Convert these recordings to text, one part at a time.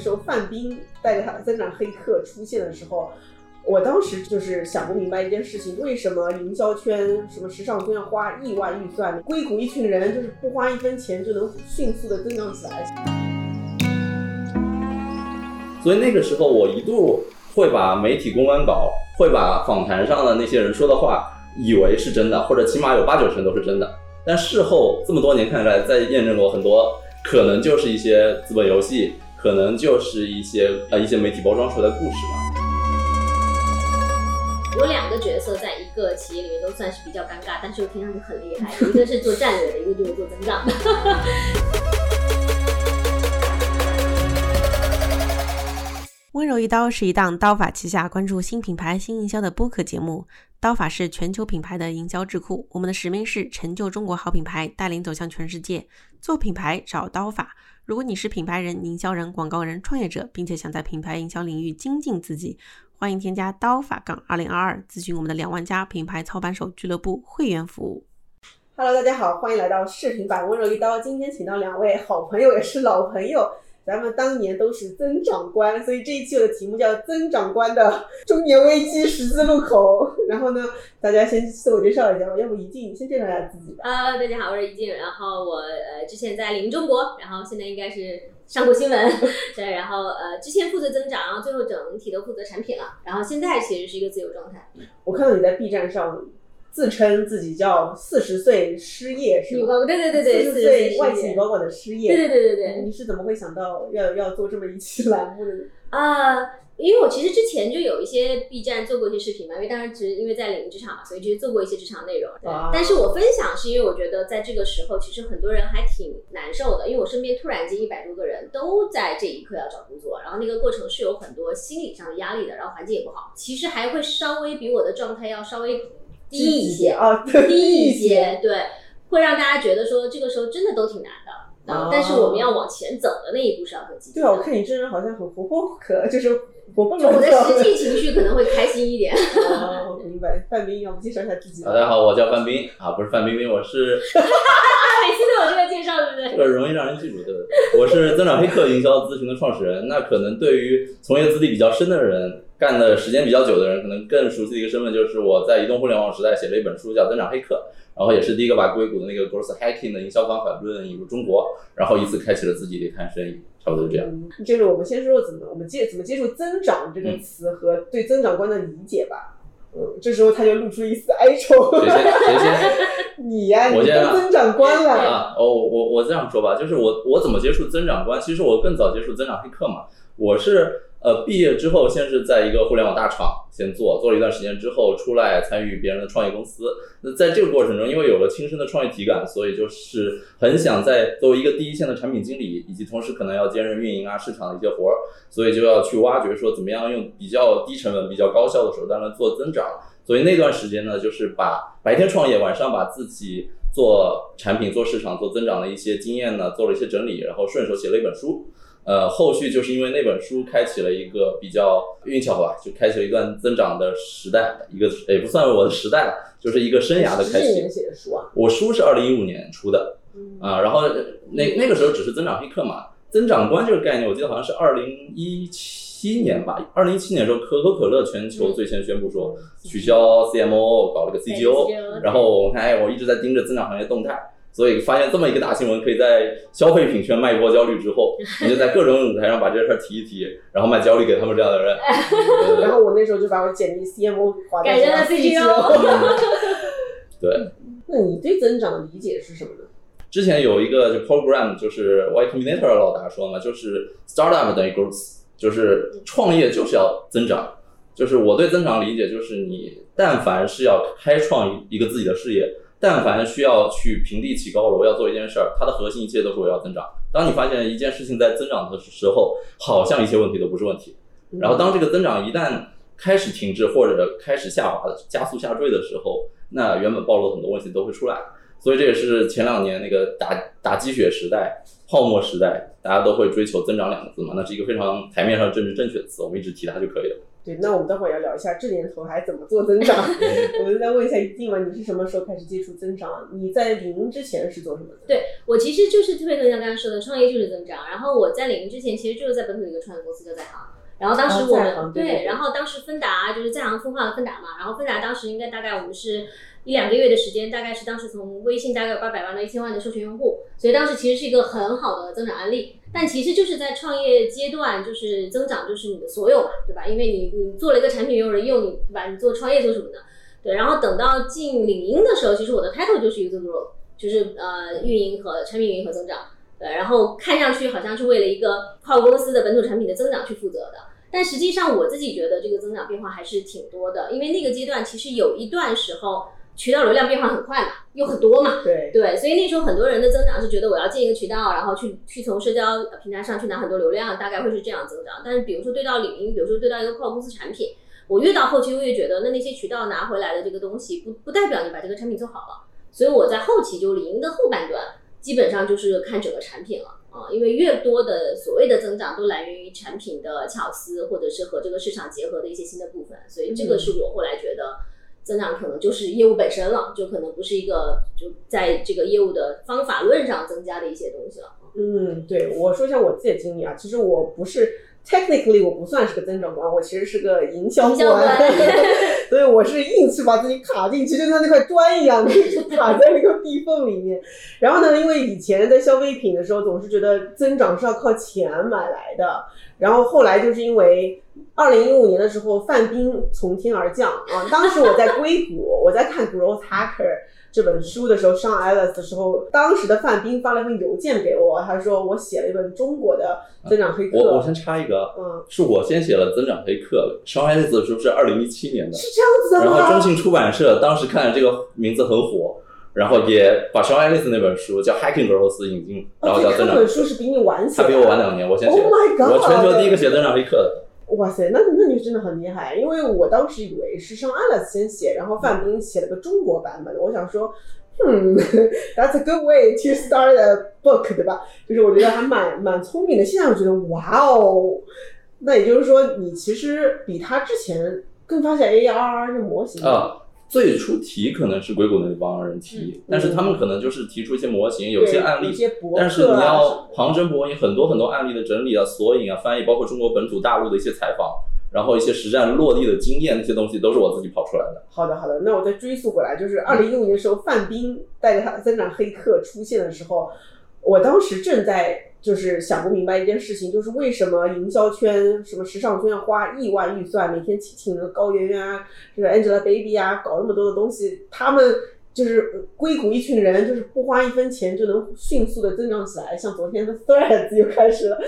时候范冰带着他的增长黑客出现的时候，我当时就是想不明白一件事情：为什么营销圈、什么时尚圈要花亿万预算，硅谷一群人就是不花一分钱就能迅速的增长起来？所以那个时候，我一度会把媒体公关稿，会把访谈上的那些人说的话，以为是真的，或者起码有八九成都是真的。但事后这么多年看来，再验证过很多，可能就是一些资本游戏，可能就是一些呃一些媒体包装出来的故事吧。有两个角色在一个企业里面都算是比较尴尬，但是又听上去很厉害，一个是做战略的，一个就是做增长的。温柔一刀是一档刀法旗下关注新品牌、新营销的播客节目。刀法是全球品牌的营销智库，我们的使命是成就中国好品牌，带领走向全世界。做品牌找刀法。如果你是品牌人、营销人、广告人、创业者，并且想在品牌营销领域精进自己，欢迎添加刀法杠二零二二，咨询我们的两万家品牌操盘手俱乐部会员服务。Hello，大家好，欢迎来到视频版温柔一刀。今天请到两位好朋友，也是老朋友，咱们当年都是增长官，所以这一期我的题目叫“增长官的中年危机十字路口”。然后呢，大家先自我介绍一下吧，要不一静，先介绍一下自己吧。呃，大家好，我是一静，然后我呃之前在领中国，然后现在应该是上过新闻，对，然后呃之前负责增长，然后最后整体都负责产品了，然后现在其实是一个自由状态。我看到你在 B 站上自称自己叫四十岁失业，是吗？女高，对对对对，四十岁外企高管的失业。对对对对对，你是怎么会想到要要做这么一期栏目的呢？啊、因为我其实之前就有一些 B 站做过一些视频嘛，因为当时只是因为在领域职场嘛，所以就是做过一些职场内容。啊但是我分享是因为我觉得在这个时候，其实很多人还挺难受的，因为我身边突然间一百多个人都在这一刻要找工作，然后那个过程是有很多心理上的压力的，然后环境也不好，其实还会稍微比我的状态要稍微低一些，啊，低一些，对，会让大家觉得说这个时候真的都挺难的。啊但是我们要往前走的那一步是要很积极。对啊，我看你真人好像很活泼可，就是活蹦就我的。实际情绪可能会开心一点。哦，明白。范冰，要不介绍一下自己？大家好，我叫范冰啊，不是范冰冰，我是 每次都有这个介绍，对不对？这个容易让人记住，对不对？我是增长黑客营销咨询的创始人。那可能对于从业资历比较深的人，干的时间比较久的人，可能更熟悉的一个身份就是我在移动互联网时代写了一本书叫《增长黑客》，然后也是第一个把硅谷的那个 growth hacking 的营销方法论引入中国，然后以此开启了自己的一摊生意，差不多就这样。嗯，就是我们先说怎么我们接怎么接触“增长”这个嗯词和对增长观的理解吧。嗯，这时候他就露出一丝哀愁。谁先谁 先？你呀、你我先啊当增长官了。啊，哦，我我这样说吧，就是我我怎么接触增长官？其实我更早接触增长黑客嘛。我是呃毕业之后，先是在一个互联网大厂先做，做了一段时间之后，出来参与别人的创业公司。那在这个过程中，因为有了亲身的创业体感，所以就是很想在作为一个第一线的产品经理，以及同时可能要兼任运营啊、市场的一些活儿，所以就要去挖掘说怎么样用比较低成本、比较高效的手段来做增长。所以那段时间呢，就是把白天创业，晚上把自己做产品、做市场、做增长的一些经验呢，做了一些整理，然后顺手写了一本书。呃，后续就是因为那本书开启了一个比较运气好吧，就开启了一段增长的时代，一个也不算我的时代了，就是一个生涯的开启是你。们写的书啊？我书是二零一五年出的嗯啊，然后那那个时候只是增长黑客嘛，增长观这个概念，我记得好像是二零一七年吧，二零一七年的时候，可口可乐全球最先宣布说取消 CMO，搞了个 CGO，然后我看哎，我一直在盯着增长行业动态。所以发现这么一个大新闻，可以在消费品圈卖一波焦虑之后，你就在各种舞台上把这个事儿提一提，然后卖焦虑给他们这样的人。然后我那时候就把我简历 CMO 划改成了 CGO。对，那你对增长的理解是什么呢？之前有一个就 program，就是 Y Combinator 老大说嘛，就是 startup 等于 growth，就是创业就是要增长。就是我对增长理解就是你但凡是要开创一个自己的事业，但凡需要去平地起高楼，要做一件事儿，它的核心一切都是我要增长。当你发现一件事情在增长的时候，好像一切问题都不是问题。然后当这个增长一旦开始停滞或者开始下滑、加速下坠的时候，那原本暴露的很多问题都会出来。所以这也是前两年那个打打鸡血时代、泡沫时代，大家都会追求增长两个字嘛，那是一个非常台面上政治正确的词，我们一直提它就可以了。对，那我们待会儿要聊一下这年头还怎么做增长。我们再问一下一静嘛，你是什么时候开始接触增长？你在领英之前是做什么的？对我其实就是特别像刚刚说的，创业就是增长。然后我在领英之前其实就是在本土的一个创业公司叫在行。然后当时我们对，然后当时芬达就是在行分化了芬达嘛，然后芬达当时应该大概我们是一两个月的时间，大概是当时从微信大概有八百万到一千万的授权用户，所以当时其实是一个很好的增长案例。但其实就是在创业阶段，就是增长就是你的所有嘛，对吧？因为你你做了一个产品，有人用，你对吧？你做创业做什么呢？对，然后等到进领英的时候，其实我的 title 就是 user growth，就是呃运营和产品运营和增长。对，然后看上去好像是为了一个跨国公司的本土产品的增长去负责的。但实际上，我自己觉得这个增长变化还是挺多的，因为那个阶段其实有一段时候渠道流量变化很快嘛，又很多嘛，对对，所以那时候很多人的增长是觉得我要进一个渠道，然后去去从社交平台上去拿很多流量，大概会是这样增长。但是比如说对到领英，比如说对到一个跨国公司产品，我越到后期我越觉得，那那些渠道拿回来的这个东西不不代表你把这个产品做好了，所以我在后期就领英的后半段基本上就是看整个产品了。啊，因为越多的所谓的增长都来源于产品的巧思，或者是和这个市场结合的一些新的部分，所以这个是我后来觉得增长可能就是业务本身了，就可能不是一个就在这个业务的方法论上增加的一些东西了。嗯，对，我说一下我自己的经历啊，其实我不是。Technically，我不算是个增长官，我其实是个营销官，所以我是硬是把自己卡进去，就像那块砖一样，就卡在那个壁缝里面。然后呢，因为以前在消费品的时候，总是觉得增长是要靠钱买来的。然后后来就是因为二零一五年的时候，范冰从天而降啊，当时我在硅谷，我在看 Growth Hacker。这本书的时候上 Alice 的时候，当时的范冰发了一封邮件给我，他说我写了一本中国的增长黑客。我我先插一个，嗯，是我先写了增长黑客，上 Alice 的时候是二零一七年的，是这样子的吗？然后中信出版社当时看这个名字很火，然后也把上 Alice 那本书叫 Hacking Growth 引进，然后叫增长。这本书是比你晚写，他比我晚两年，我先写。Oh my god！我全球第一个写增长黑客的。哇塞，那那你真的很厉害，因为我当时以为是上 Alice 先写，然后范冰写了个中国版本的，我想说。嗯，That's a good way to start a book，对吧？就是我觉得还蛮蛮聪明的。现在我觉得，哇哦，那也就是说，你其实比他之前更发现 AR 这模型啊。最初提可能是硅谷那帮人提，但是他们可能就是提出一些模型，有些案例，但是你要旁征博引，很多很多案例的整理啊、索引啊、翻译，包括中国本土、大陆的一些采访。然后一些实战落地的经验，那些东西都是我自己跑出来的。好的，好的，那我再追溯过来，就是二零一五年的时候，范冰带着他的增长黑客出现的时候，我当时正在就是想不明白一件事情，就是为什么营销圈、什么时尚圈要花亿万预算，每天请请那个高圆圆啊，就是 Angelababy 啊，搞那么多的东西，他们。就是硅谷一群人，就是不花一分钱就能迅速的增长起来，像昨天的 Threads 又开始了，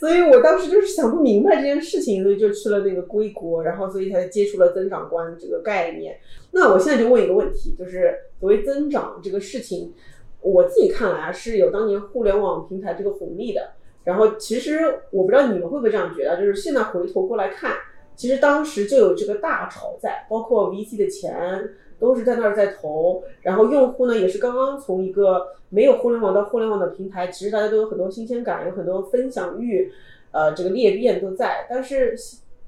所以我当时就是想不明白这件事情，所以就去了那个硅谷，然后所以才接触了增长观这个概念。那我现在就问一个问题，就是所谓增长这个事情，我自己看来啊是有当年互联网平台这个红利的。然后其实我不知道你们会不会这样觉得，就是现在回头过来看，其实当时就有这个大潮在，包括 VC 的钱。都是在那儿在投，然后用户呢也是刚刚从一个没有互联网到互联网的平台，其实大家都有很多新鲜感，有很多分享欲，呃，这个裂变都在。但是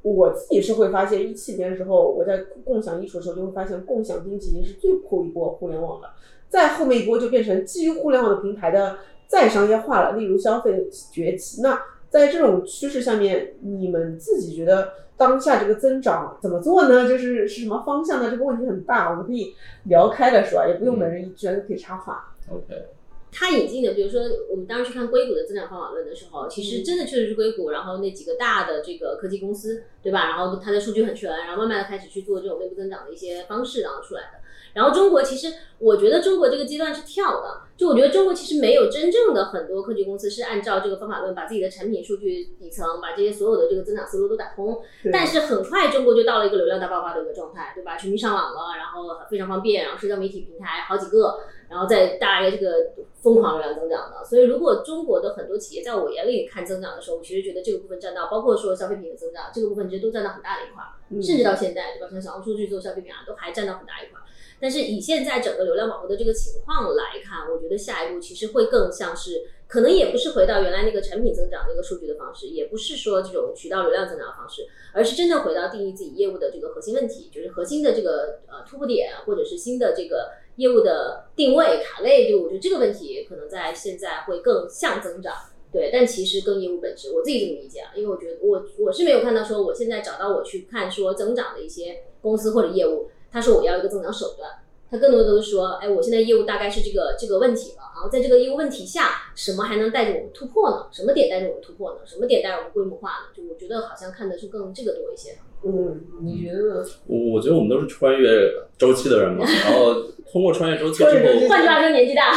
我自己是会发现，一七年的时候我在共享艺术的时候，就会发现共享经济已经是最后一波互联网了，再后面一波就变成基于互联网的平台的再商业化了，例如消费崛起。那在这种趋势下面，你们自己觉得？当下这个增长怎么做呢？就是是什么方向呢？这个问题很大，我们可以聊开了说，也不用每人一句就可以插话。OK，他引进的，比如说我们当时去看硅谷的增长方法论的时候，其实真的确实是硅谷，然后那几个大的这个科技公司，对吧？然后它的数据很全，然后慢慢的开始去做这种内部增长的一些方式，然后出来的。然后中国其实，我觉得中国这个阶段是跳的，就我觉得中国其实没有真正的很多科技公司是按照这个方法论把自己的产品数据底层，把这些所有的这个增长思路都打通。但是很快中国就到了一个流量大爆发的一个状态，对吧？全民上网了，然后非常方便，然后社交媒体平台好几个，然后在大概这个疯狂流量增长的。所以如果中国的很多企业在我眼里看增长的时候，我其实觉得这个部分占到，包括说消费品的增长，这个部分其实都占到很大的一块，甚至到现在，对吧？像小红书去做消费品啊，都还占到很大一块。但是以现在整个流量饱和的这个情况来看，我觉得下一步其实会更像是，可能也不是回到原来那个产品增长那个数据的方式，也不是说这种渠道流量增长的方式，而是真的回到定义自己业务的这个核心问题，就是核心的这个呃突破点，或者是新的这个业务的定位卡位，就我觉得这个问题可能在现在会更像增长。对，但其实更业务本质，我自己这么理解啊，因为我觉得我我是没有看到说我现在找到我去看说增长的一些公司或者业务，他说我要一个增长手段，他更多的都是说，哎，我现在业务大概是这个这个问题了，然后在这个一个问题下，什么还能带着我们突破呢？什么点带着我们突破呢？什么点带着我们规模化呢？就我觉得好像看的是更这个多一些。嗯，你觉得呢？我我觉得我们都是穿越周期的人嘛，然后通过穿越周期之后，换句话说，年纪大。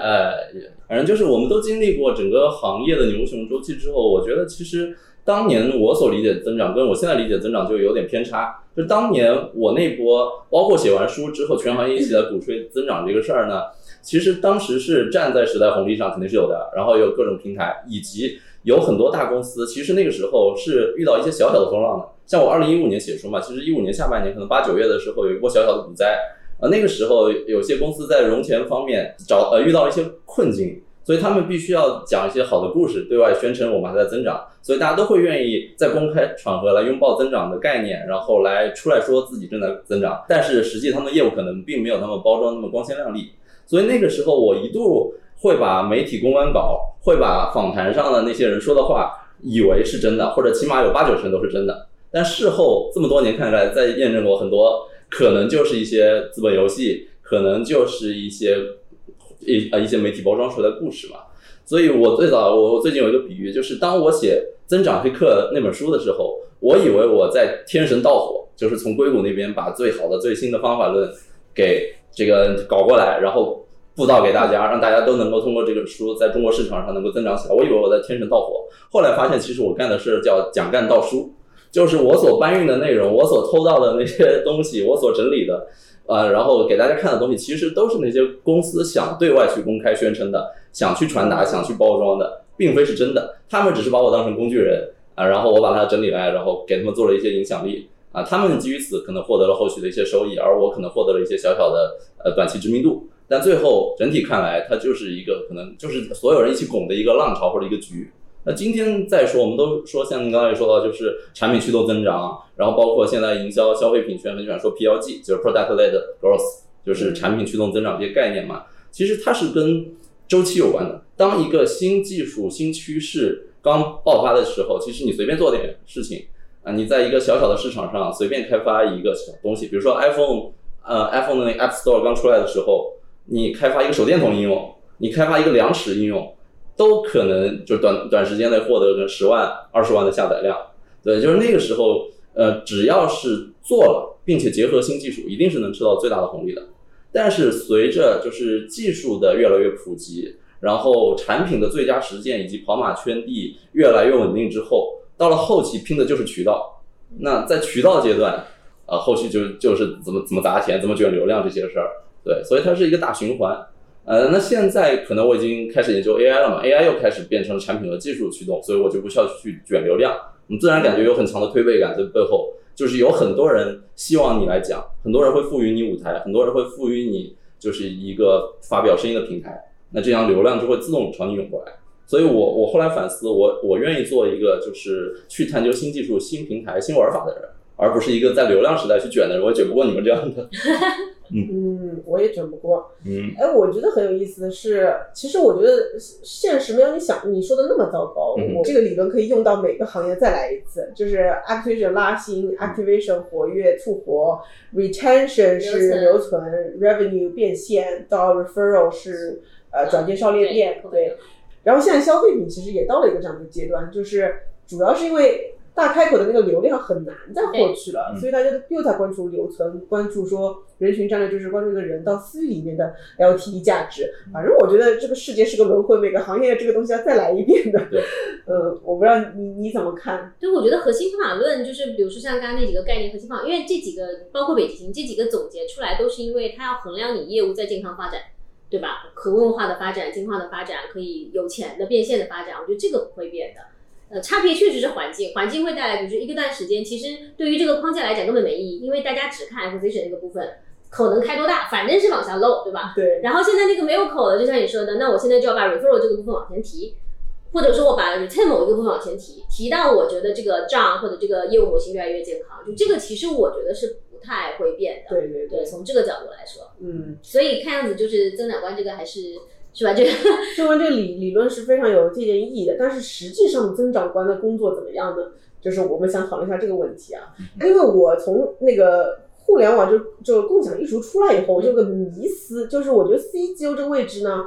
哎，反正就是我们都经历过整个行业的牛熊周期之后，我觉得其实当年我所理解的增长，跟我现在理解的增长就有点偏差。就当年我那波，包括写完书之后，全行业一起来鼓吹增长这个事儿呢，其实当时是站在时代红利上，肯定是有的。然后有各种平台，以及有很多大公司，其实那个时候是遇到一些小小的风浪的。像我二零一五年写书嘛，其实一五年下半年，可能八九月的时候有一波小小的股灾。呃，那个时候有些公司在融钱方面找呃遇到了一些困境，所以他们必须要讲一些好的故事，对外宣称我们还在增长，所以大家都会愿意在公开场合来拥抱增长的概念，然后来出来说自己正在增长。但是实际他们的业务可能并没有那么包装那么光鲜亮丽，所以那个时候我一度会把媒体公关稿，会把访谈上的那些人说的话以为是真的，或者起码有八九成都是真的。但事后这么多年看来，在验证过很多。可能就是一些资本游戏，可能就是一些一啊一些媒体包装出来的故事嘛。所以我最早我最近有一个比喻，就是当我写《增长黑客》那本书的时候，我以为我在天神盗火，就是从硅谷那边把最好的最新的方法论给这个搞过来，然后布道给大家，让大家都能够通过这个书在中国市场上能够增长起来。我以为我在天神盗火，后来发现其实我干的是叫讲干盗书。就是我所搬运的内容，我所偷到的那些东西，我所整理的，呃，然后给大家看的东西，其实都是那些公司想对外去公开宣称的，想去传达、想去包装的，并非是真的。他们只是把我当成工具人啊，然后我把它整理来，然后给他们做了一些影响力啊，他们基于此可能获得了后续的一些收益，而我可能获得了一些小小的呃短期知名度。但最后整体看来，它就是一个可能就是所有人一起拱的一个浪潮或者一个局。那今天再说，我们都说像您刚才也说到，就是产品驱动增长，然后包括现在营销消费品圈很喜欢说 PLG，就是 Product Led Growth，就是产品驱动增长这些概念嘛。其实它是跟周期有关的。当一个新技术、新趋势刚爆发的时候，其实你随便做点事情啊，你在一个小小的市场上随便开发一个小东西，比如说 iPhone，呃，iPhone 的那 App Store 刚出来的时候，你开发一个手电筒应用，你开发一个量尺应用。都可能就短短时间内获得个十万、二十万的下载量，对，就是那个时候，呃，只要是做了，并且结合新技术，一定是能吃到最大的红利的。但是随着就是技术的越来越普及，然后产品的最佳实践以及跑马圈地越来越稳定之后，到了后期拼的就是渠道。那在渠道阶段，呃，后续就就是怎么怎么砸钱、怎么卷流量这些事儿，对，所以它是一个大循环。呃，那现在可能我已经开始研究 AI 了嘛，AI 又开始变成了产品和技术驱动，所以我就不需要去卷流量，你自然感觉有很强的推背感在背后，就是有很多人希望你来讲，很多人会赋予你舞台，很多人会赋予你就是一个发表声音的平台，那这样流量就会自动朝你涌过来。所以我我后来反思，我我愿意做一个就是去探究新技术、新平台、新玩法的人，而不是一个在流量时代去卷的人，我卷不过你们这样的。嗯，我也卷不过。嗯，哎，我觉得很有意思的是，其实我觉得现实没有你想你说的那么糟糕。我这个理论可以用到每个行业再来一次，就是 activation 拉新，activation 活跃促活，retention 是留存，revenue 变现，到 referral 是呃转介绍裂变。对。然后现在消费品其实也到了一个这样的阶段，就是主要是因为。大开口的那个流量很难再获取了，所以大家又在关注留存，关注说人群战略，就是关注一个人到私域里面的 L T E 价值。反正我觉得这个世界是个轮回，每个行业这个东西要再来一遍的。对，呃，我不知道你你怎么看？对，我觉得核心方法论就是，比如说像刚刚那几个概念核心方法，因为这几个包括北极星这几个总结出来，都是因为它要衡量你业务在健康发展，对吧？可问化的发展、进化的发展，可以有钱的变现的发展，我觉得这个不会变的。呃，差别确实是环境，环境会带来，比如说一个段时间，其实对于这个框架来讲根本没意义，因为大家只看 acquisition 那个部分，口能开多大，反正是往下漏，对吧？对，然后现在那个没有口了，就像你说的，那我现在就要把 referral 这个部分往前提，或者说我把 retain 某一个部分往前提，提到我觉得这个账或者这个业务模型越来越健康，就这个其实我觉得是不太会变的。对对对，从这个角度来说，嗯，所以看样子就是增长观这个还是是吧？这个 说完这个理理论是非常有借鉴意义的，但是实际上增长官的工作怎么样呢？就是我们想讨论一下这个问题啊，因为我从那个互联网就就共享艺术出来以后，我就有个迷思，就是我觉得 CGO 这个位置呢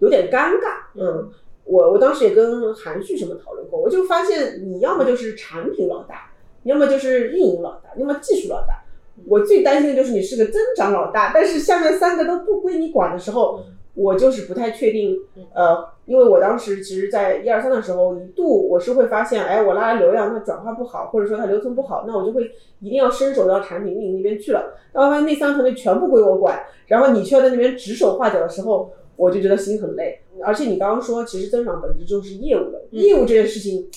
有点尴尬，嗯，我我当时也跟韩旭什么讨论过，我就发现你要么就是产品老大，要么就是运营老大，要么技术老大。我最担心的就是你是个增长老大，但是下面三个都不归你管的时候，我就是不太确定。呃，因为我当时其实，在一二三的时候，一度我是会发现，哎，我拉来流量它转化不好，或者说它留存不好，那我就会一定要伸手到产品运营那边去了。当我发现那三个团队全部归我管，然后你却要在那边指手画脚的时候，我就觉得心很累。而且你刚刚说，其实增长本质就是业务的，业务这件事情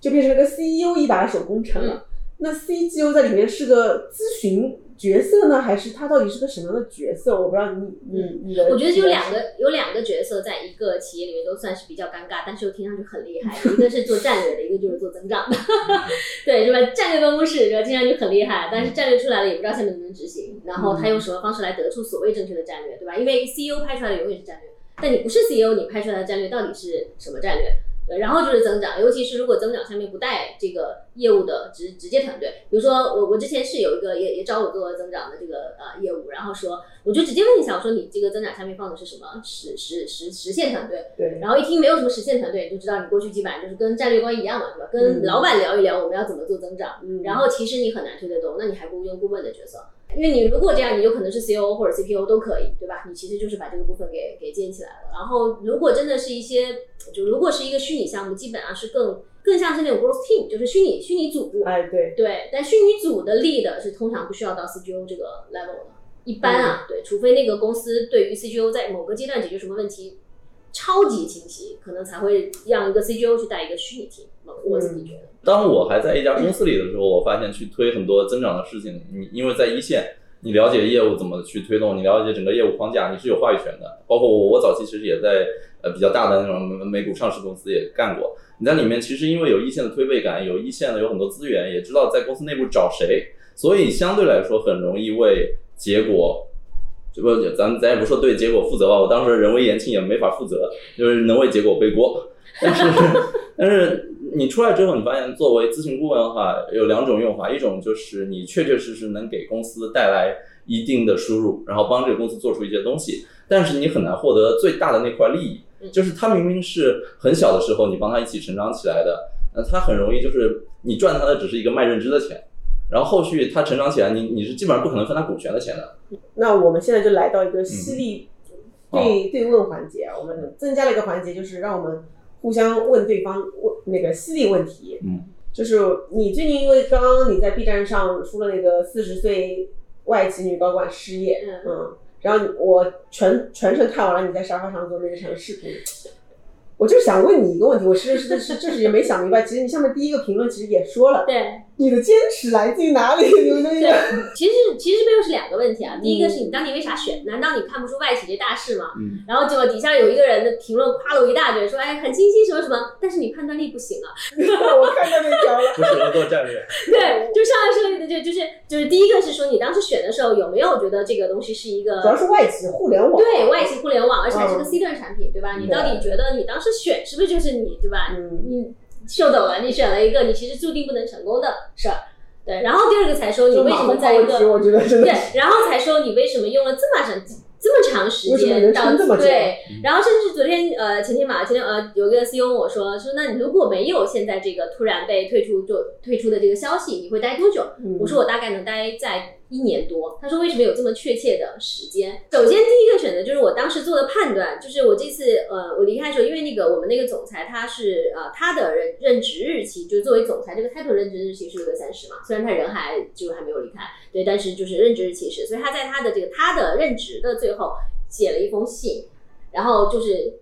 就变成了个 CEO 一把手工程了。那 CGO 在里面是个咨询角色呢，还是他到底是个什么样的角色？我不知道你你你的。我觉得有两个有两个角色，在一个企业里面都算是比较尴尬，但是又听上去很厉害。一个是做战略的，一个就是做增长的，对，是吧？战略办公室对吧？听上去很厉害，但是战略出来了也不知道下面能不能执行，然后他用什么方式来得出所谓正确的战略，对吧？因为 CEO 拍出来的永远是战略，但你不是 CEO，你拍出来的战略到底是什么战略？对，然后就是增长，尤其是如果增长下面不带这个业务的直直接团队，比如说我我之前是有一个也也找我做增长的这个呃业务，然后说我就直接问一下，我说你这个增长下面放的是什么实实实实现团队？对，然后一听没有什么实现团队，你就知道你过去基本上就是跟战略官一样嘛，对吧？跟老板聊一聊我们要怎么做增长，嗯然后其实你很难推得动，那你还不如用顾问的角色。因为你如果这样，你有可能是 COO 或者 CPO 都可以，对吧？你其实就是把这个部分给给建起来了。然后如果真的是一些，就如果是一个虚拟项目，基本上是更更像是那种 growth team，就是虚拟虚拟组。哎，对，对，但虚拟组的 lead 是通常不需要到 CGO 这个 level 的，一般啊，对，除非那个公司对于 CGO 在某个阶段解决什么问题超级清晰，可能才会让一个 CGO 去带一个虚拟 team。我自己觉得。当我还在一家公司里的时候，我发现去推很多增长的事情，你因为在一线，你了解业务怎么去推动，你了解整个业务框架，你是有话语权的。包括我，我早期其实也在呃比较大的那种美股上市公司也干过。你在里面其实因为有一线的推背感，有一线的有很多资源，也知道在公司内部找谁，所以相对来说很容易为结果。这不，咱咱也不说对结果负责吧，我当时人微言轻也没法负责，就是能为结果背锅。但是，但是你出来之后，你发现作为咨询顾问的话，有两种用法，一种就是你确确实实能给公司带来一定的输入，然后帮这个公司做出一些东西，但是你很难获得最大的那块利益。就是他明明是很小的时候你帮他一起成长起来的，那他很容易就是你赚他的只是一个卖认知的钱，然后后续他成长起来，你你是基本上不可能分他股权的钱的。那我们现在就来到一个犀利嗯对对问环节啊，我们增加了一个环节，就是让我们互相问对方问那个犀利问题。嗯，就是你最近因为刚刚你在 B 站上出了那个四十岁外籍女高管失业，嗯嗯，然后我全全程看完了你在沙发上做那场视频。我就想问你一个问题，我是是是，就是也没想明白。其实你下面第一个评论其实也说了，对你的坚持来自于哪里？你们那对个，其实其实背后是两个问题啊。第一个是你当年为啥选？难道你看不出外企这大势吗？嗯，然后结果底下有一个人的评论夸了我一大堆，说哎很清晰什么什么，但是你判断力不行啊。我看到那条了。不适合做战略。对，就上来说的就就是就是第一个是说你当时选的时候有没有觉得这个东西是一个主要是外企互联网，对外企互联网，而且还是个嗯 C 端产品，对吧？你到底觉得你当时选是不是就是你，对吧？嗯你秀抖了，你选了一个你其实注定不能成功的事儿。对，然后第二个才说你为什么在一个对，然后才说你为什么用了这么长这么长时间到对，然后甚至昨天呃前天嘛前天呃有个 CEO 问我说说那你如果没有现在这个突然被退出就退出的这个消息，你会待多久？嗯。我说我大概能待在一年多。他说为什么有这么确切的时间？首先第一个选择就是我当时做的判断，就是我这次呃我离开的时候，因为那个我们那个总裁他是呃他的任任职日期，就是作为总裁这个 title 任职日期是六月三十嘛，虽然他人还就还没有离开，对，但是就是任职日期是，所以他在他的这个他的任职的最后写了一封信，然后就是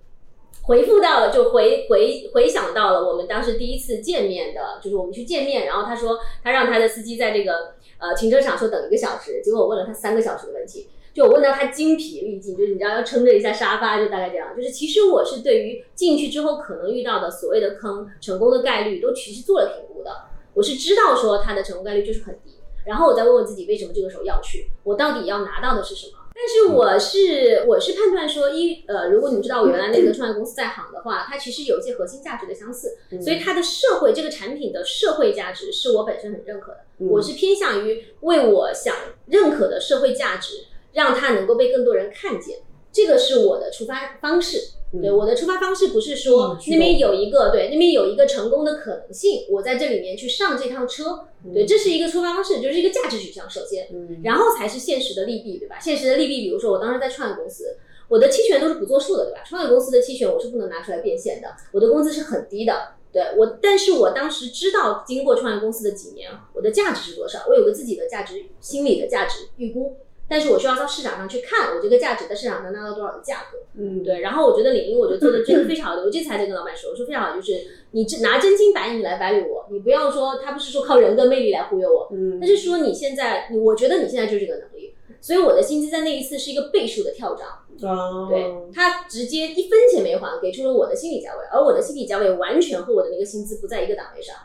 回复到了，就回回回想到了我们当时第一次见面的，就是我们去见面，然后他说他让他的司机在这个呃停车场说等一个小时，结果我问了他三个小时的问题，就我问到他精疲力尽，就是你知道要撑着一下沙发，就大概这样。就是其实我是对于进去之后可能遇到的所谓的坑，成功的概率都其实做了评估的。我是知道说它的成功概率就是很低，然后我再问问自己为什么这个时候要去，我到底要拿到的是什么？但是我是我是判断说一呃，如果你知道我原来那个创业公司在行的话，它其实有一些核心价值的相似，所以它的社会这个产品的社会价值是我本身很认可的。我是偏向于为我想认可的社会价值，让它能够被更多人看见，这个是我的出发方式。对我的出发方式不是说那边有一个对那边有一个成功的可能性，我在这里面去上这趟车，对，这是一个出发方式，就是一个价值取向。首先，然后才是现实的利弊，对吧？现实的利弊，比如说我当时在创业公司，我的期权都是不作数的，对吧？创业公司的期权我是不能拿出来变现的，我的工资是很低的，对我，但是我当时知道，经过创业公司的几年，我的价值是多少，我有个自己的价值心理的价值预估。但是我需要到市场上去看，我这个价值在市场能拿到多少的价格。嗯，对。然后我觉得领英，我觉得做的真的非常好的。我这次还在跟老板说，我说非常好，就是你这拿真金白银来 value 我，你不要说他不是说靠人格魅力来忽悠我，嗯，但是说你现在，我觉得你现在就是这个能力，所以我的薪资在那一次是一个倍数的跳涨。哦，对他直接一分钱没还，给出了我的心理价位，而我的心理价位完全和我的那个薪资不在一个档位上。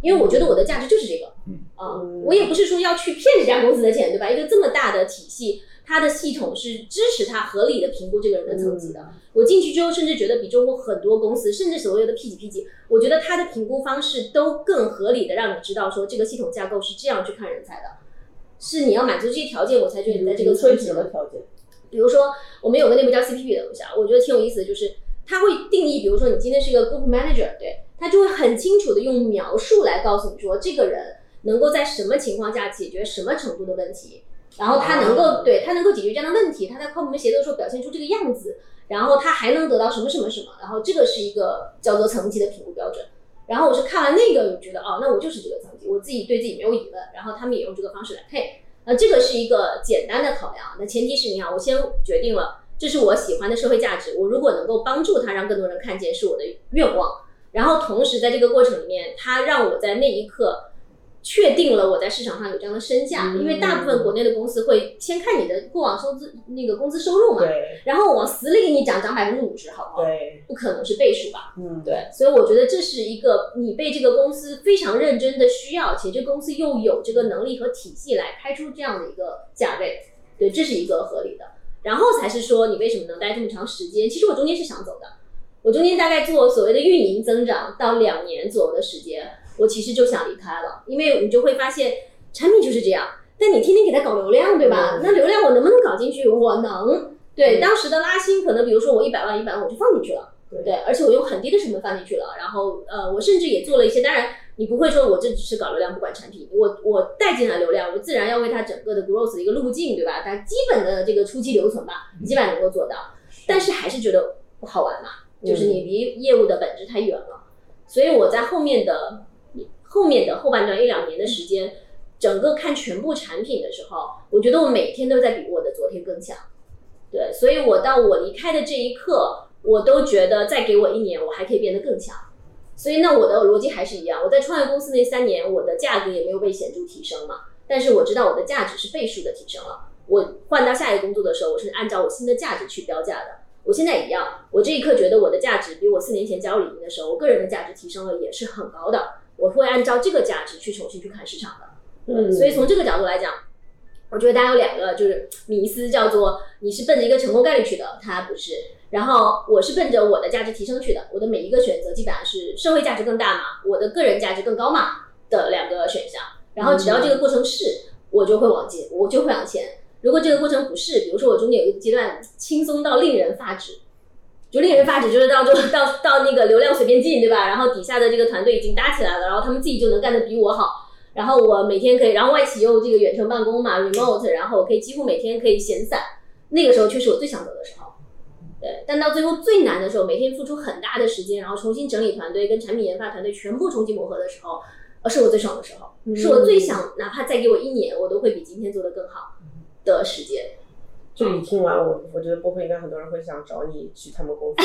因为我觉得我的价值就是这个，嗯啊，我也不是说要去骗这家公司的钱，对吧？一个这么大的体系，它的系统是支持它合理的评估这个人的层级的。我进去之后，甚至觉得比中国很多公司，甚至所谓的 P 几 P 几，我觉得它的评估方式都更合理的，让你知道说这个系统架构是这样去看人才的，是你要满足这些条件，我才觉得你在这个层级。什么条件？比如说，我们有个内部叫 CPP 的东西啊，我觉得挺有意思的，就是它会定义，比如说你今天是一个 Group Manager，对。他就会很清楚的用描述来告诉你说，这个人能够在什么情况下解决什么程度的问题，然后他能够对他能够解决这样的问题，他在跨部门协作的时候表现出这个样子，然后他还能得到什么什么什么，然后这个是一个叫做层级的评估标准。然后我是看完那个，我觉得哦，那我就是这个层级，我自己对自己没有疑问，然后他们也用这个方式来配，那这个是一个简单的考量。那前提是你看，我先决定了这是我喜欢的社会价值，我如果能够帮助他让更多人看见，是我的愿望。然后同时在这个过程里面，他让我在那一刻确定了我在市场上有这样的身价，因为大部分国内的公司会先看你的过往收资那个工资收入嘛，对，然后往死里给你涨涨百分之五十，好不好？对，不可能是倍数吧？嗯，对，所以我觉得这是一个你被这个公司非常认真的需要，且这公司又有这个能力和体系来开出这样的一个价位，对，这是一个合理的。然后才是说你为什么能待这么长时间？其实我中间是想走的。我中间大概做所谓的运营增长到两年左右的时间，我其实就想离开了，因为你就会发现产品就是这样，但你天天给它搞流量，对吧？那流量我能不能搞进去？我能。对，当时的拉新可能比如说我一百万一百万我就放进去了，对，而且我用很低的成本放进去了，然后呃，我甚至也做了一些，当然你不会说我这只是搞流量不管产品，我我带进来流量，我自然要为它整个的 growth 的一个路径，对吧？它基本的这个初期留存吧，基本能够做到，但是还是觉得不好玩嘛。就是你离业务的本质太远了，所以我在后面的后面的后半段一两年的时间，整个看全部产品的时候，我觉得我每天都在比我的昨天更强。对，所以我到我离开的这一刻，我都觉得再给我一年，我还可以变得更强。所以那我的逻辑还是一样，我在创业公司那三年，我的价格也没有被显著提升嘛，但是我知道我的价值是倍数的提升了。我换到下一个工作的时候，我是按照我新的价值去标价的。我现在一样，我这一刻觉得我的价值比我四年前加入李宁的时候，我个人的价值提升了也是很高的。我会按照这个价值去重新去看市场的。嗯，所以从这个角度来讲，我觉得大家有两个就是迷思，叫做你是奔着一个成功概率去的，它不是。然后我是奔着我的价值提升去的，我的每一个选择基本上是社会价值更大嘛，我的个人价值更高嘛的两个选项。然后只要这个过程是，我就会往进，我就会往前。如果这个过程不是，比如说我中间有一个阶段轻松到令人发指，就令人发指，就是到就到到那个流量随便进，对吧？然后底下的这个团队已经搭起来了，然后他们自己就能干得比我好，然后我每天可以，然后外企又这个远程办公嘛，remote，然后我可以几乎每天可以闲散，那个时候却是我最想走的时候。对，但到最后最难的时候，每天付出很大的时间，然后重新整理团队，跟产品研发团队全部重新磨合的时候，呃，是我最爽的时候，是我最想，哪怕再给我一年，我都会比今天做得更好。的时间，这你听完我，我觉得波波应该很多人会想找你去他们公司，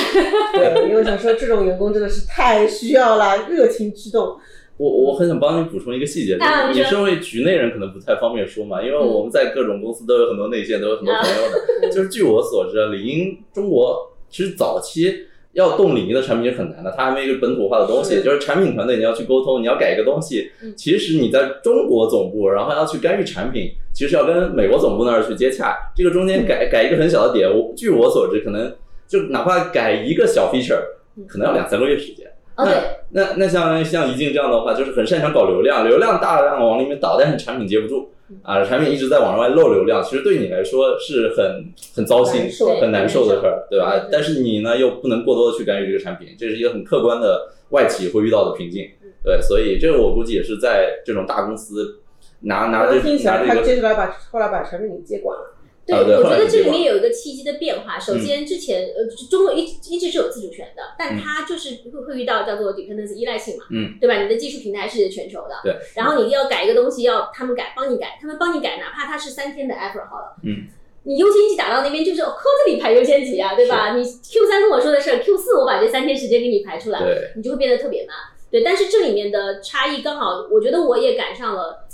对，因为想说这种员工真的是太需要了，热情驱动。我我很想帮你补充一个细节，啊你身为局内人可能不太方便说嘛，因为我们在各种公司都有很多内线，都有很多朋友的。就是据我所知，李宁中国其实早期要动李宁的产品是很难的，它还没有一个本土化的东西，是。就是产品团队你要去沟通，你要改一个东西嗯，其实你在中国总部，然后要去干预产品，其实要跟美国总部那儿去接洽，这个中间改改一个很小的点，我据我所知，可能就哪怕改一个小 feature，可能要两三个月时间。哦，对，那那像像一静这样的话，就是很擅长搞流量，流量大量往里面倒，但是产品接不住啊，产品一直在往外漏流量，其实对你来说是很很糟心很难受的事儿，对吧？但是你呢又不能过多的去干预这个产品，这是一个很客观的外企会遇到的瓶颈，对，所以这个我估计也是在这种大公司拿拿这听起来他拿这个接下来把后来把产品给接管了。对，我觉得这里面有一个契机的变化。首先，之前呃，中国一一直是有自主权的，但它就是会会遇到叫做 dependency 依赖性嘛，嗯，对吧？你的技术平台是全球的，对，然后你要改一个东西，要他们改，帮你改，他们帮你改，哪怕它是三天的 effort 好了，嗯。你优先级打到那边就是哦，这里排优先级啊，对吧？你 Q 三跟我说的事儿，Q 四我把这三天时间给你排出来，对，你就会变得特别慢。对，但是这里面的差异刚好，我觉得我也赶上了。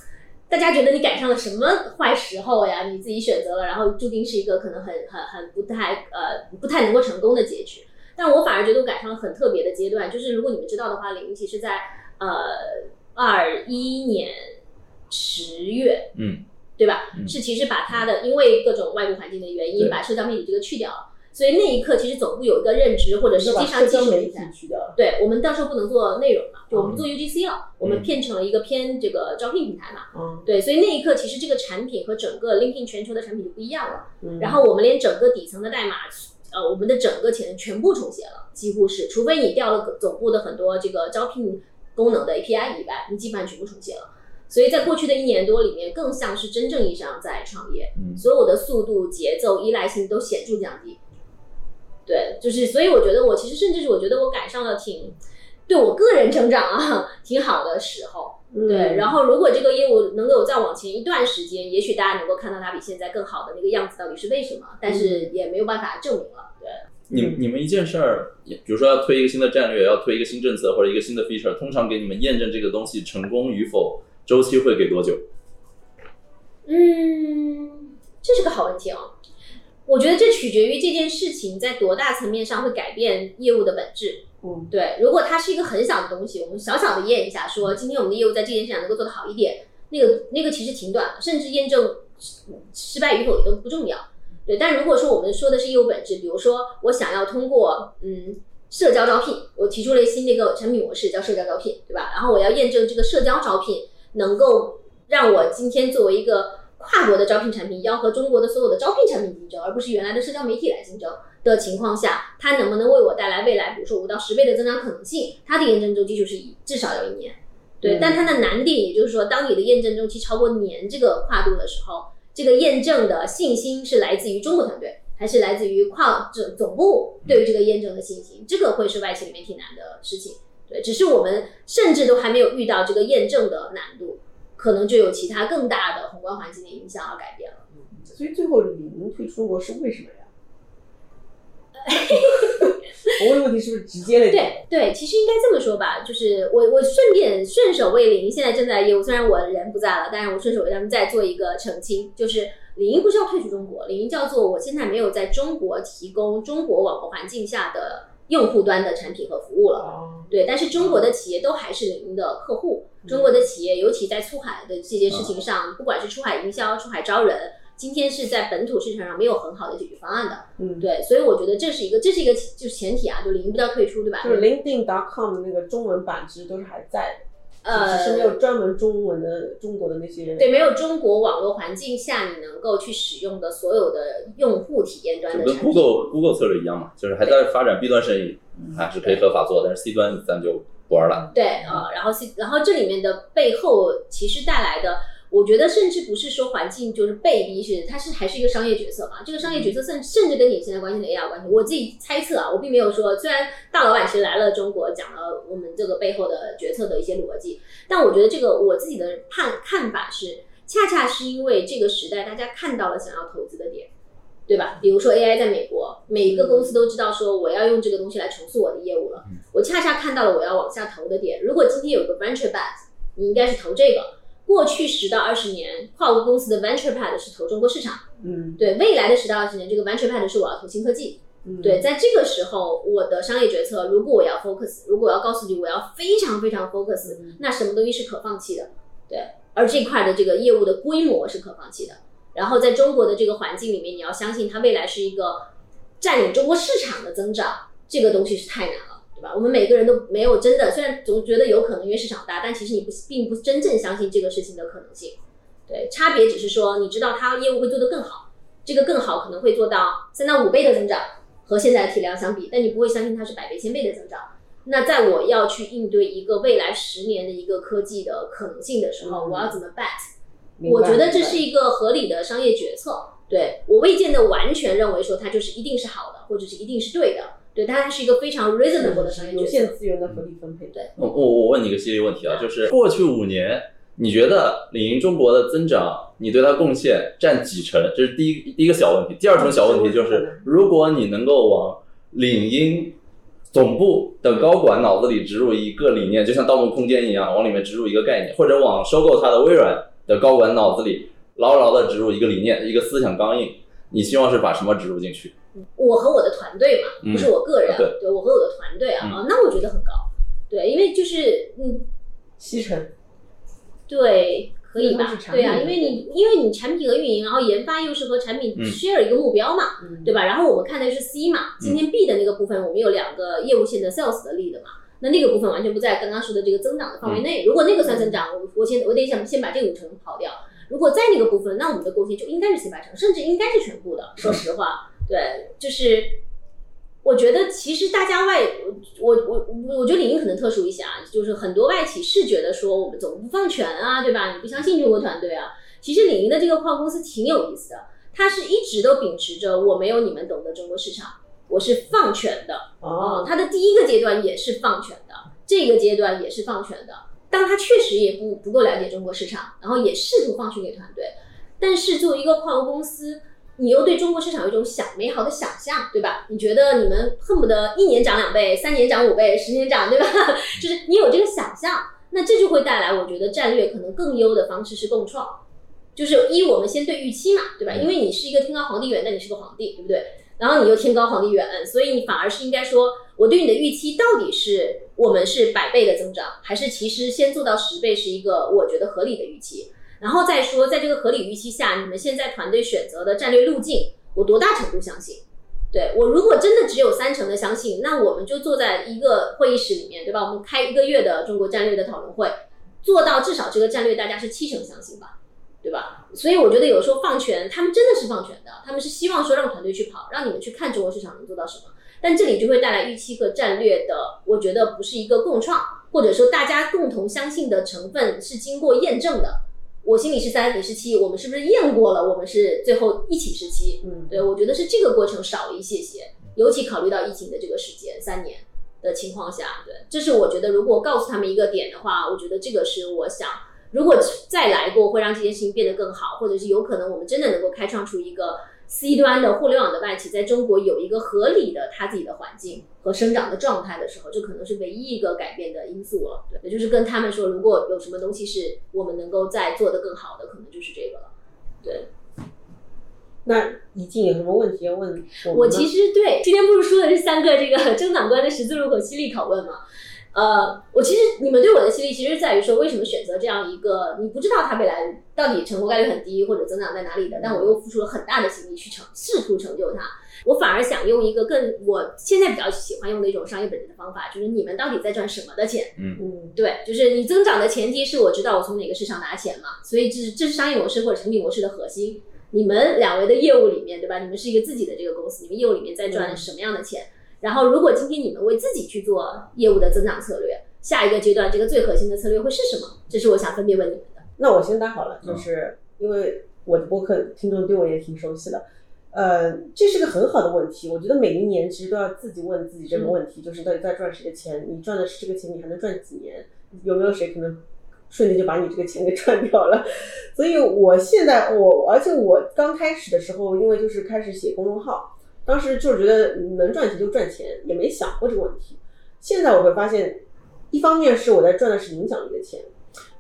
大家觉得你赶上了什么坏时候呀？你自己选择了，然后注定是一个可能很很很不太呃不太能够成功的结局。但我反而觉得我赶上了很特别的阶段，就是如果你们知道的话，李宁其实在呃二一年十月，嗯，对吧？嗯是其实把他的因为各种外部环境的原因，把社交媒体这个去掉了。所以那一刻，其实总部有一个认知，或者实就把际上社交媒体技术平台。去掉了。对我们到时候不能做内容嘛，就我们嗯做 UGC 了，我们变成了一个偏这个招聘平台嘛。嗯对，所以那一刻其实这个产品和整个 LinkedIn 全球的产品就不一样了。嗯，然后我们连整个底层的代码，呃，我们的整个前全部重写了，几乎是，除非你调了总部的很多这个招聘功能的 API 以外，你基本上全部重写了。所以在过去的一年多里面，更像是真正意义上在创业，嗯所有的速度、节奏、依赖性都显著降低。对，就是所以我觉得我其实甚至是我觉得我赶上了挺对我个人成长啊挺好的时候。嗯对，然后如果这个业务能够再往前一段时间，也许大家能够看到它比现在更好的那个样子到底是为什么，但是也没有办法证明了。对，你你们一件事儿，比如说要推一个新的战略，要推一个新政策或者一个新的 feature，通常给你们验证这个东西成功与否，周期会给多久？嗯，这是个好问题哦。我觉得这取决于这件事情在多大层面上会改变业务的本质。嗯对，如果它是一个很小的东西，我们小小的验一下，说今天我们的业务在这件事上能够做得好一点，那个那个其实挺短的，甚至验证失失败与否也都不重要。对，但如果说我们说的是业务本质，比如说我想要通过嗯社交招聘，我提出了新的一个产品模式叫社交招聘，对吧？然后我要验证这个社交招聘能够让我今天作为一个跨国的招聘产品，要和中国的所有的招聘产品竞争，而不是原来的社交媒体来竞争的情况下，它能不能为我带来未来，比如说五到十倍的增长可能性？它的验证周期就是一至少要一年。对，嗯但它的难点也就是说，当你的验证周期超过年这个跨度的时候，这个验证的信心是来自于中国团队，还是来自于跨总总部对于这个验证的信心？这个会是外企里面挺难的事情。对，只是我们甚至都还没有遇到这个验证的难度，可能就有其他更大的宏观环境的影响而改变了。所以最后李宁退出中国是为什么呀？我问的问题是不是直接的？对对，其实应该这么说吧，就是我我顺便顺手为李宁现在正在业务，虽然我人不在了，但是我顺手为他们再做一个澄清，就是李宁不是要退出中国，李宁叫做我现在没有在中国提供中国网络环境下的用户端的产品和服务了。哦，对，但是中国的企业都还是李宁的客户。中国的企业，尤其在出海的这件事情上，不管是出海营销、出海招人，今天是在本土市场上没有很好的解决方案的。嗯，对，所以我觉得这是一个，这是一个就是前提啊，就领英不叫退出，对吧？就是 LinkedIn.com 的那个中文版其实都是还在的，呃，只是没有专门中文的中国的那些。对，没有中国网络环境下你能够去使用的所有的用户体验端就跟的产品。Google Google 策略一样嘛，就是还在发展 B 端生意，还是可以合法做，但是 C 端咱就不玩了。对啊、呃然后 C，然后这里面的背后其实带来的，我觉得甚至不是说环境就是被逼，是它是还是一个商业决策嘛。这个商业决策甚甚至跟你现在关心的 AI 有关系。我自己猜测啊，我并没有说，虽然大老板其实来了中国讲了我们这个背后的决策的一些逻辑，但我觉得这个我自己的判看法是，恰恰是因为这个时代大家看到了想要投资的点。对吧？比如说 AI 在美国，每一个公司都知道说我要用这个东西来重塑我的业务了。我恰恰看到了我要往下投的点。如果今天有个 venture pad，你应该是投这个。过去十到二十年，跨国公司的 venture pad 是投中国市场。嗯，对，未来的十到二十年，这个 venture pad 是我要投新科技。嗯对，在这个时候，我的商业决策，如果我要 focus，如果我要告诉你我要非常非常 focus，那什么东西是可放弃的？对，而这块的这个业务的规模是可放弃的。然后在中国的这个环境里面，你要相信它未来是一个占领中国市场的增长，这个东西是太难了，对吧？我们每个人都没有真的，虽然总觉得有可能因为市场大，但其实你不并不真正相信这个事情的可能性。对，差别只是说你知道它业务会做得更好，这个更好可能会做到三到五倍的增长。和现在的体量相比，但你不会相信它是百倍、千倍的增长。那在我要去应对一个未来十年的一个科技的可能性的时候，嗯我要怎么 bet？我觉得这是一个合理的商业决策。对我未见得完全认为说它就是一定是好的，或者是一定是对的。对，但它是一个非常 reasonable 的商业有决策。限资源的合理分配。对我我我问你一个犀利问题啊，就是过去五年，你觉得领英中国的增长，你对它贡献占几成？这是第一第一个小问题。第二重小问题就是，如果你能够往领英总部的高管脑子里植入一个理念，就像《盗梦空间》一样，往里面植入一个概念，或者往收购它的微软的高管脑子里牢牢的植入一个理念、一个思想钢印，你希望是把什么植入进去？我和我的团队嘛，嗯不是我个人，对我和我的团队啊，嗯啊，那我觉得很高。对，因为就是嗯，七成，对，可以吧对啊，因为你因为你产品和运营，然后研发又是和产品嗯 share 一个目标嘛，嗯对吧？然后我们看的是 C 嘛，今天 B 的那个部分，我们有两个业务线的 sales 的 lead 嘛，那那个部分完全不在刚刚说的这个增长的范围内。如果那个算增长，我我先我得想先把这五成跑掉。如果在那个部分，那我们的贡献就应该是七八成，甚至应该是全部的。说实话，对，就是我觉得其实大家外，我我我我觉得领英可能特殊一些啊，就是很多外企是觉得说我们总不放权啊，对吧？你不相信中国团队啊？其实李宁的这个跨国公司挺有意思的，它是一直都秉持着我没有你们懂得中国市场，我是放权的。哦，它的第一个阶段也是放权的，这个阶段也是放权的。当他确实也不不够了解中国市场，然后也试图放权给团队，但是作为一个跨国公司，你又对中国市场有一种想美好的想象，对吧？你觉得你们恨不得一年涨两倍，三年涨五倍，十年涨，对吧？就是你有这个想象，那这就会带来我觉得战略可能更优的方式是共创。就是一，我们先对预期嘛，对吧？因为你是一个天高皇帝远，但你是个皇帝，对不对？然后你又天高皇帝远，所以你反而是应该说，我对你的预期到底是我们是百倍的增长，还是其实先做到十倍是一个我觉得合理的预期？然后再说，在这个合理预期下，你们现在团队选择的战略路径，我多大程度相信？对我如果真的只有三成的相信，那我们就坐在一个会议室里面，对吧？我们开一个月的中国战略的讨论会，做到至少这个战略大家是七成相信吧，对吧？所以我觉得有时候放权，他们真的是放权的，他们是希望说让团队去跑，让你们去看中国市场能做到什么。但这里就会带来预期和战略的，我觉得不是一个共创，或者说大家共同相信的成分是经过验证的。我心里是三，你是七，我们是不是验过了？我们是最后一起是七。嗯，对，我觉得是这个过程少了一些些，尤其考虑到疫情的这个时间三年的情况下，对，这是我觉得如果告诉他们一个点的话，我觉得这个是我想，如果再来过会让这件事情变得更好，或者是有可能我们真的能够开创出一个 C 端的互联网的外企在中国有一个合理的它自己的环境和生长的状态的时候，这可能是唯一一个改变的因素了。对，也就是跟他们说，如果有什么东西是我们能够再做得更好的，可能就是这个了。对。那怡静有什么问题要问我我其实对今天不是说的是三个这个增长观的十字路口犀利拷问吗？呃，我其实你们对我的激励其实在于说，为什么选择这样一个你不知道它未来到底成功概率很低或者增长在哪里的，但我又付出了很大的精力去成试图成就它。我反而想用一个更我现在比较喜欢用的一种商业本质的方法，就是你们到底在赚什么的钱？嗯嗯对，就是你增长的前提是我知道我从哪个市场拿钱嘛，所以这是这是商业模式或者产品模式的核心。你们两位的业务里面，对吧？你们是一个自己的这个公司，你们业务里面在赚嗯什么样的钱？然后，如果今天你们为自己去做业务的增长策略，下一个阶段这个最核心的策略会是什么？这是我想分别问你们的。那我先答好了，嗯就是因为我的播客听众对我也挺熟悉的，呃，这是个很好的问题。我觉得每一年其实都要自己问自己这个问题，就是到底在赚谁的钱？你赚的是这个钱，你还能赚几年？有没有谁可能瞬间就把你这个钱给赚掉了。所以我现在我，而且我刚开始的时候，因为就是开始写公众号，当时就是觉得能赚钱就赚钱，也没想过这个问题。现在我会发现，一方面是我在赚的是影响力的钱，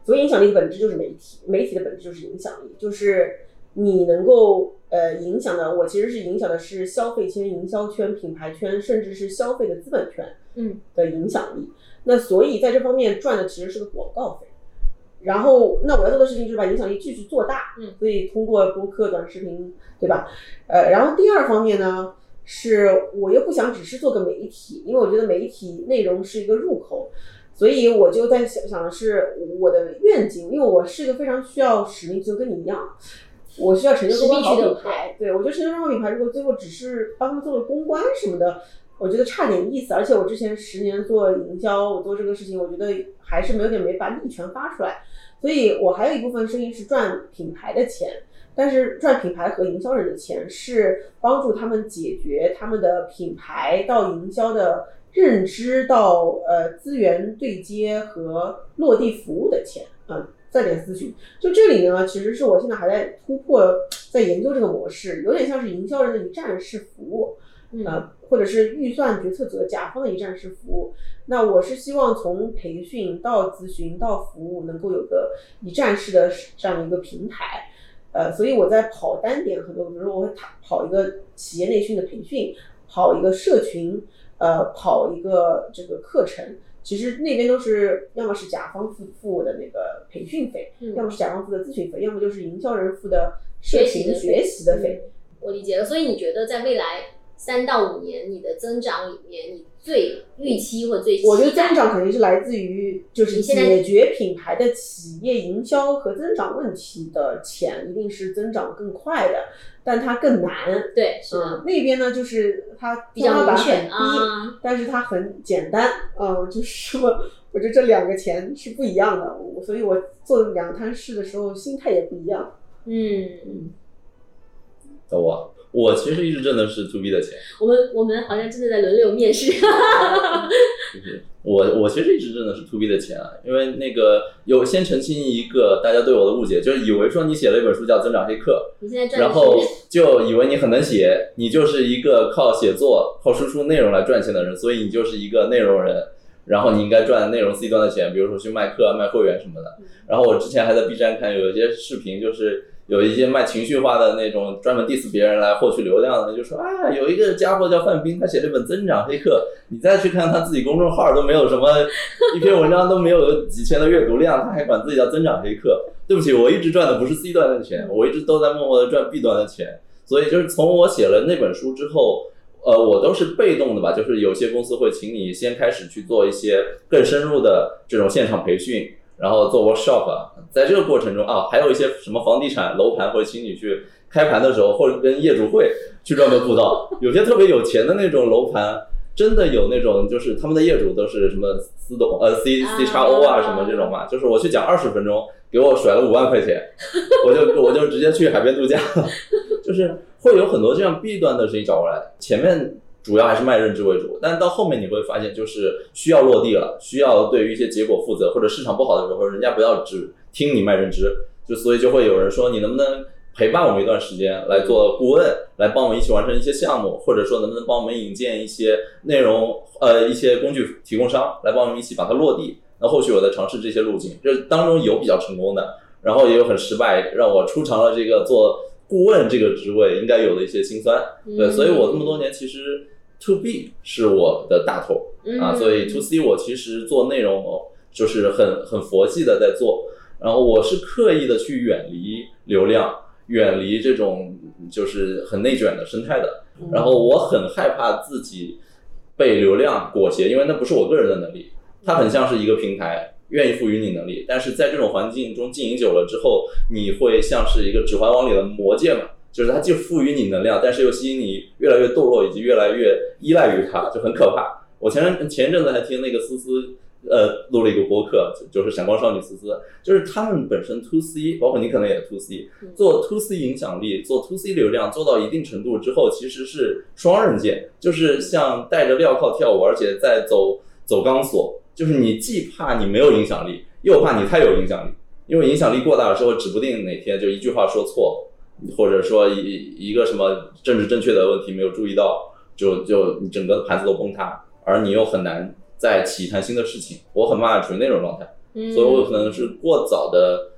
所以影响力的本质就是媒体，媒体的本质就是影响力，就是你能够呃影响的，我其实是影响的是消费圈、营销圈、品牌圈，甚至是消费的资本圈，嗯的影响力。那所以在这方面赚的其实是个广告费。然后，那我要做的事情就是把影响力继续做大，嗯，所以通过播客、短视频，对吧？呃，然后第二方面呢，是我又不想只是做个媒体，因为我觉得媒体内容是一个入口，所以我就在想想的是我的愿景，因为我是一个非常需要使命，就跟你一样，我需要成就中国好品牌。对我觉得成就中国好品牌，如果最后只是帮他们做个公关什么的，我觉得差点意思。而且我之前十年做营销，我做这个事情，我觉得还是没有点没把力全发出来。所以我还有一部分生意是赚品牌的钱，但是赚品牌和营销人的钱是帮助他们解决他们的品牌到营销的认知到呃资源对接和落地服务的钱嗯。再点咨询，就这里呢，其实是我现在还在突破，在研究这个模式，有点像是营销人的一站式服务，呃，或者是预算决策者甲方的一站式服务。那我是希望从培训到咨询到服务，能够有个一站式的这样的一个平台。呃，所以我在跑单点很多，比如说我会跑一个企业内训的培训，跑一个社群，呃，跑一个这个课程。其实那边都是要么是甲方付付的那个培训费，嗯要么是甲方付的咨询费，要么就是营销人付的社群学习的费。我理解了，所以你觉得在未来三到五年，你的增长里面，你最预期或最期我觉得增长肯定是来自于就是解决品牌的企业营销和增长问题的钱，一定是增长更快的，但它更难。对是的，嗯，那边呢就是它天花板很低，啊。但是它很简单。嗯，就是说，我觉得这两个钱是不一样的，我所以我做两摊事的时候心态也不一样。嗯，找我，我其实一直挣的是 to B 的钱，我们我们好像真的在轮流面试。就是我我其实一直挣的是 to B 的钱啊，因为那个有先澄清一个大家对我的误解，就是以为说你写了一本书叫《增长黑客然后就以为你很能写，你就是一个靠写作、靠输出内容来赚钱的人，所以你就是一个内容人。然后你应该赚内容 C 端的钱，比如说去卖课、卖会员什么的。然后我之前还在 B 站看有一些视频，就是有一些卖情绪化的那种专门 diss 别人来获取流量的，就说啊，有一个家伙叫范冰，他写了一本增长黑客，你再去看他自己公众号都没有什么，一篇文章都没有几千的阅读量，他还管自己叫增长黑客。对不起，我一直赚的不是 C 端的钱，我一直都在默默的赚 B 端的钱。所以就是从我写了那本书之后。呃，我都是被动的吧，就是有些公司会请你先开始去做一些更深入的这种现场培训，然后做 workshop 啊。在这个过程中啊，还有一些什么房地产楼盘或者请你去开盘的时候，或者跟业主会去专门布道。有些特别有钱的那种楼盘，真的有那种就是他们的业主都是什么司董呃 C C 叉 O 啊什么这种嘛，就是我去讲二十分钟，给我甩了五万块钱，我就我就直接去海边度假，就是。会有很多这样弊端的事情找过来，前面主要还是卖认知为主，但到后面你会发现，就是需要落地了，需要对于一些结果负责，或者市场不好的时候，人家不要只听你卖认知，就所以就会有人说，你能不能陪伴我们一段时间来做顾问，来帮我们一起完成一些项目，或者说能不能帮我们引荐一些内容，呃，一些工具提供商来帮我们一起把它落地。那后续我再尝试这些路径，这当中有比较成功的，然后也有很失败，让我出尝了这个做。顾问这个职位应该有的一些辛酸，对，所以我这么多年其实 to B 是我的大头啊，所以 to C 我其实做内容就是很很佛系的在做，然后我是刻意的去远离流量，远离这种就是很内卷的生态的，然后我很害怕自己被流量裹挟，因为那不是我个人的能力，它很像是一个平台。愿意赋予你能力，但是在这种环境中经营久了之后，你会像是一个《指环王》里的魔戒嘛，就是它既赋予你能量，但是又吸引你越来越堕落，以及越来越依赖于它，就很可怕。我前前一阵子还听那个思思，呃，录了一个播客，就是闪光少女思思，就是他们本身 to C，包括你可能也 to C，做 to C 影响力，做 to C 流量做到一定程度之后，其实是双刃剑，就是像带着镣铐跳舞，而且在走走钢索。就是你既怕你没有影响力，又怕你太有影响力，因为影响力过大了之后，指不定哪天就一句话说错，或者说一一个什么政治正确的问题没有注意到，就就你整个盘子都崩塌，而你又很难再起一摊新的事情。我很怕处于那种状态，嗯所以我可能是过早的，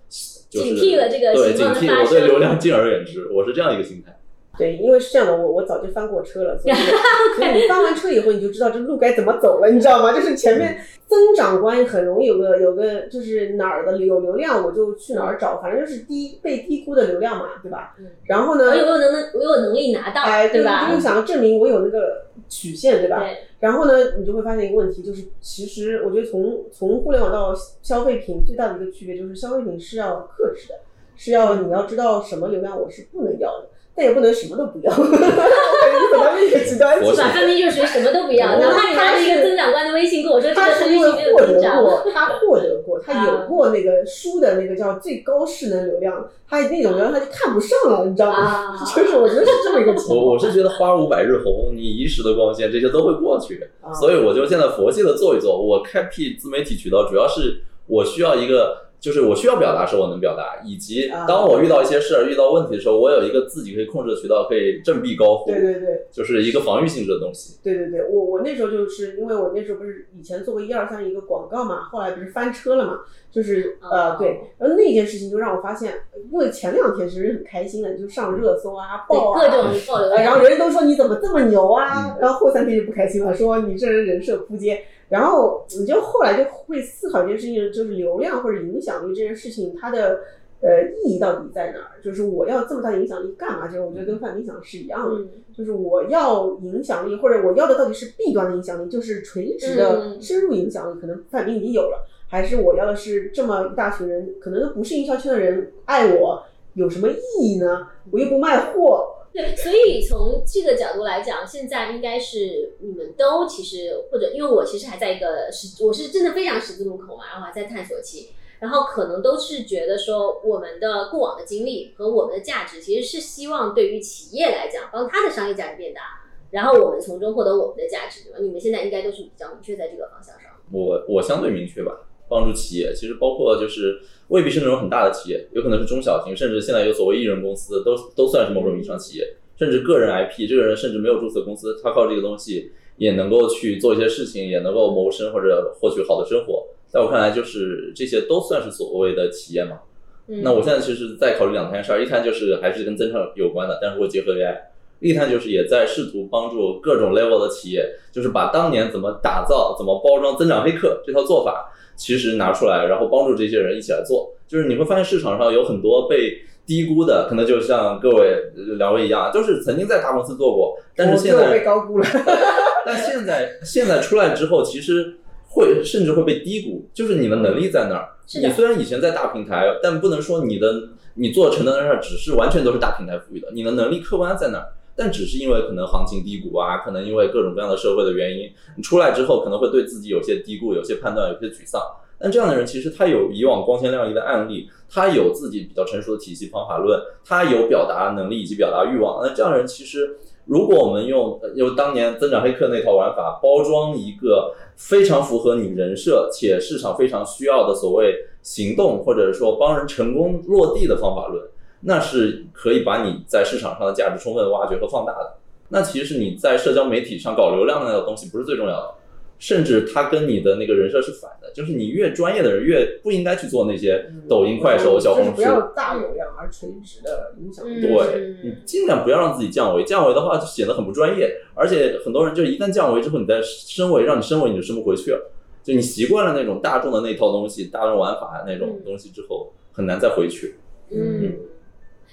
就是警惕了这个对警惕，我对流量敬而远之，我是这样一个心态。对，因为是这样的，我我早就翻过车了，所以 所以你翻完车以后，你就知道这路该怎么走了，你知道吗？就是前面增长观很容易有个有个就是哪儿的有流量我就去哪儿找，反正就是低被低估的流量嘛，对吧嗯？然后呢我，有没有能我有能力拿到，哎，对吧？就想要证明我有那个曲线，对吧？对，然后呢，你就会发现一个问题，就是其实我觉得从从互联网到消费品最大的一个区别就是消费品是要克制的，是要你要知道什么流量我是不能要的，但也不能什么都不要，我感觉走到另一个极端去我是吧？分明就是属于什么都不要，哪怕你拿了一个增长官的微信跟我说这他是因为信没有获得增长，过，他获得过，他啊有过那个书的那个叫最高势能流量，他那种流量他就看不上了，你知道吗？啊 就是我觉得是这么一个情况。我我是觉得花无百日红，你一时的光鲜这些都会过去，啊所以我就现在佛系的做一做。我开辟自媒体渠道，主要是我需要一个，就是我需要表达时候我能表达，以及啊。当我遇到一些事儿、遇到问题的时候，我有一个自己可以控制的渠道，可以振臂高呼，对对对。就是一个防御性质的东西。对对对，我我那时候就是因为我那时候不是以前做过一二三一个广告嘛，后来不是翻车了嘛，就是呃哦对，然后那件事情就让我发现，因为前两天其实很开心的，就上热搜啊、爆啊，各种爆流呃，然后量，人人都说你怎么这么牛嗯。啊，然后后三天就不开心了，说你这人人设扑街，然后你就后来就会思考一件事情，就是流量或者影响力这件事情它的。呃，意义到底在哪儿？就是我要这么大的影响力干嘛？就是我觉得跟范冰想是一样的，嗯，就是我要影响力，或者我要的到底是弊端的影响力，就是垂直的嗯深入影响力，可能范冰已经有了，还是我要的是这么一大群人，可能都不是营销圈的人爱我，有什么意义呢？我又不卖货，对，所以从这个角度来讲，现在应该是你们都其实或者因为我其实还在一个十，我是真的非常十字路口嘛，然后还在探索期，然后可能都是觉得说我们的过往的经历和我们的价值，其实是希望对于企业来讲，帮它的商业价值变大，然后我们从中获得我们的价值，对吧？你们现在应该都是比较明确在这个方向上。我我相对明确吧，帮助企业，其实包括就是未必是那种很大的企业，有可能是中小型，甚至现在有所谓艺人公司，都都算是某种意义上企业，甚至个人 IP，这个人甚至没有注册公司，他靠这个东西也能够去做一些事情，也能够谋生或者获取好的生活。在我看来，就是这些都算是所谓的企业嘛。嗯，那我现在其实在考虑两摊事儿，一摊就是还是跟增长有关的，但是会结合 AI；另一摊就是也在试图帮助各种 level 的企业，就是把当年怎么打造、怎么包装增长黑客这套做法，其实拿出来，然后帮助这些人一起来做。就是你会发现市场上有很多被低估的，可能就像各位呃两位一样，就是曾经在大公司做过，但是现我觉得我被在高估了。但现在现在出来之后，其实会甚至会被低估，就是你的能力在那儿。你虽然以前在大平台，但不能说你的你做成的那事儿只是完全都是大平台赋予的，你的能力客观在那儿。但只是因为可能行情低谷啊，可能因为各种各样的社会的原因，你出来之后可能会对自己有些低估，有些判断，有些沮丧。但这样的人其实他有以往光鲜亮丽的案例，他有自己比较成熟的体系方法论，他有表达能力以及表达欲望。那这样的人其实，如果我们用用当年增长黑客那套玩法包装一个非常符合你人设且市场非常需要的所谓行动，或者说帮人成功落地的方法论，那是可以把你在市场上的价值充分挖掘和放大的。那其实是你在社交媒体上搞流量的那个东西不是最重要的，甚至它跟你的那个人设是反的，就是你越专业的人越不应该去做那些抖音、快手、小红书。就是不要大流量而垂直的影响对你尽量不要让自己降维，降维的话就显得很不专业，而且很多人就一旦降维之后，你再升维，让你升维你就升不回去了。就你习惯了那种大众的那套东西、大众玩法那种东西之后，很难再回去。嗯，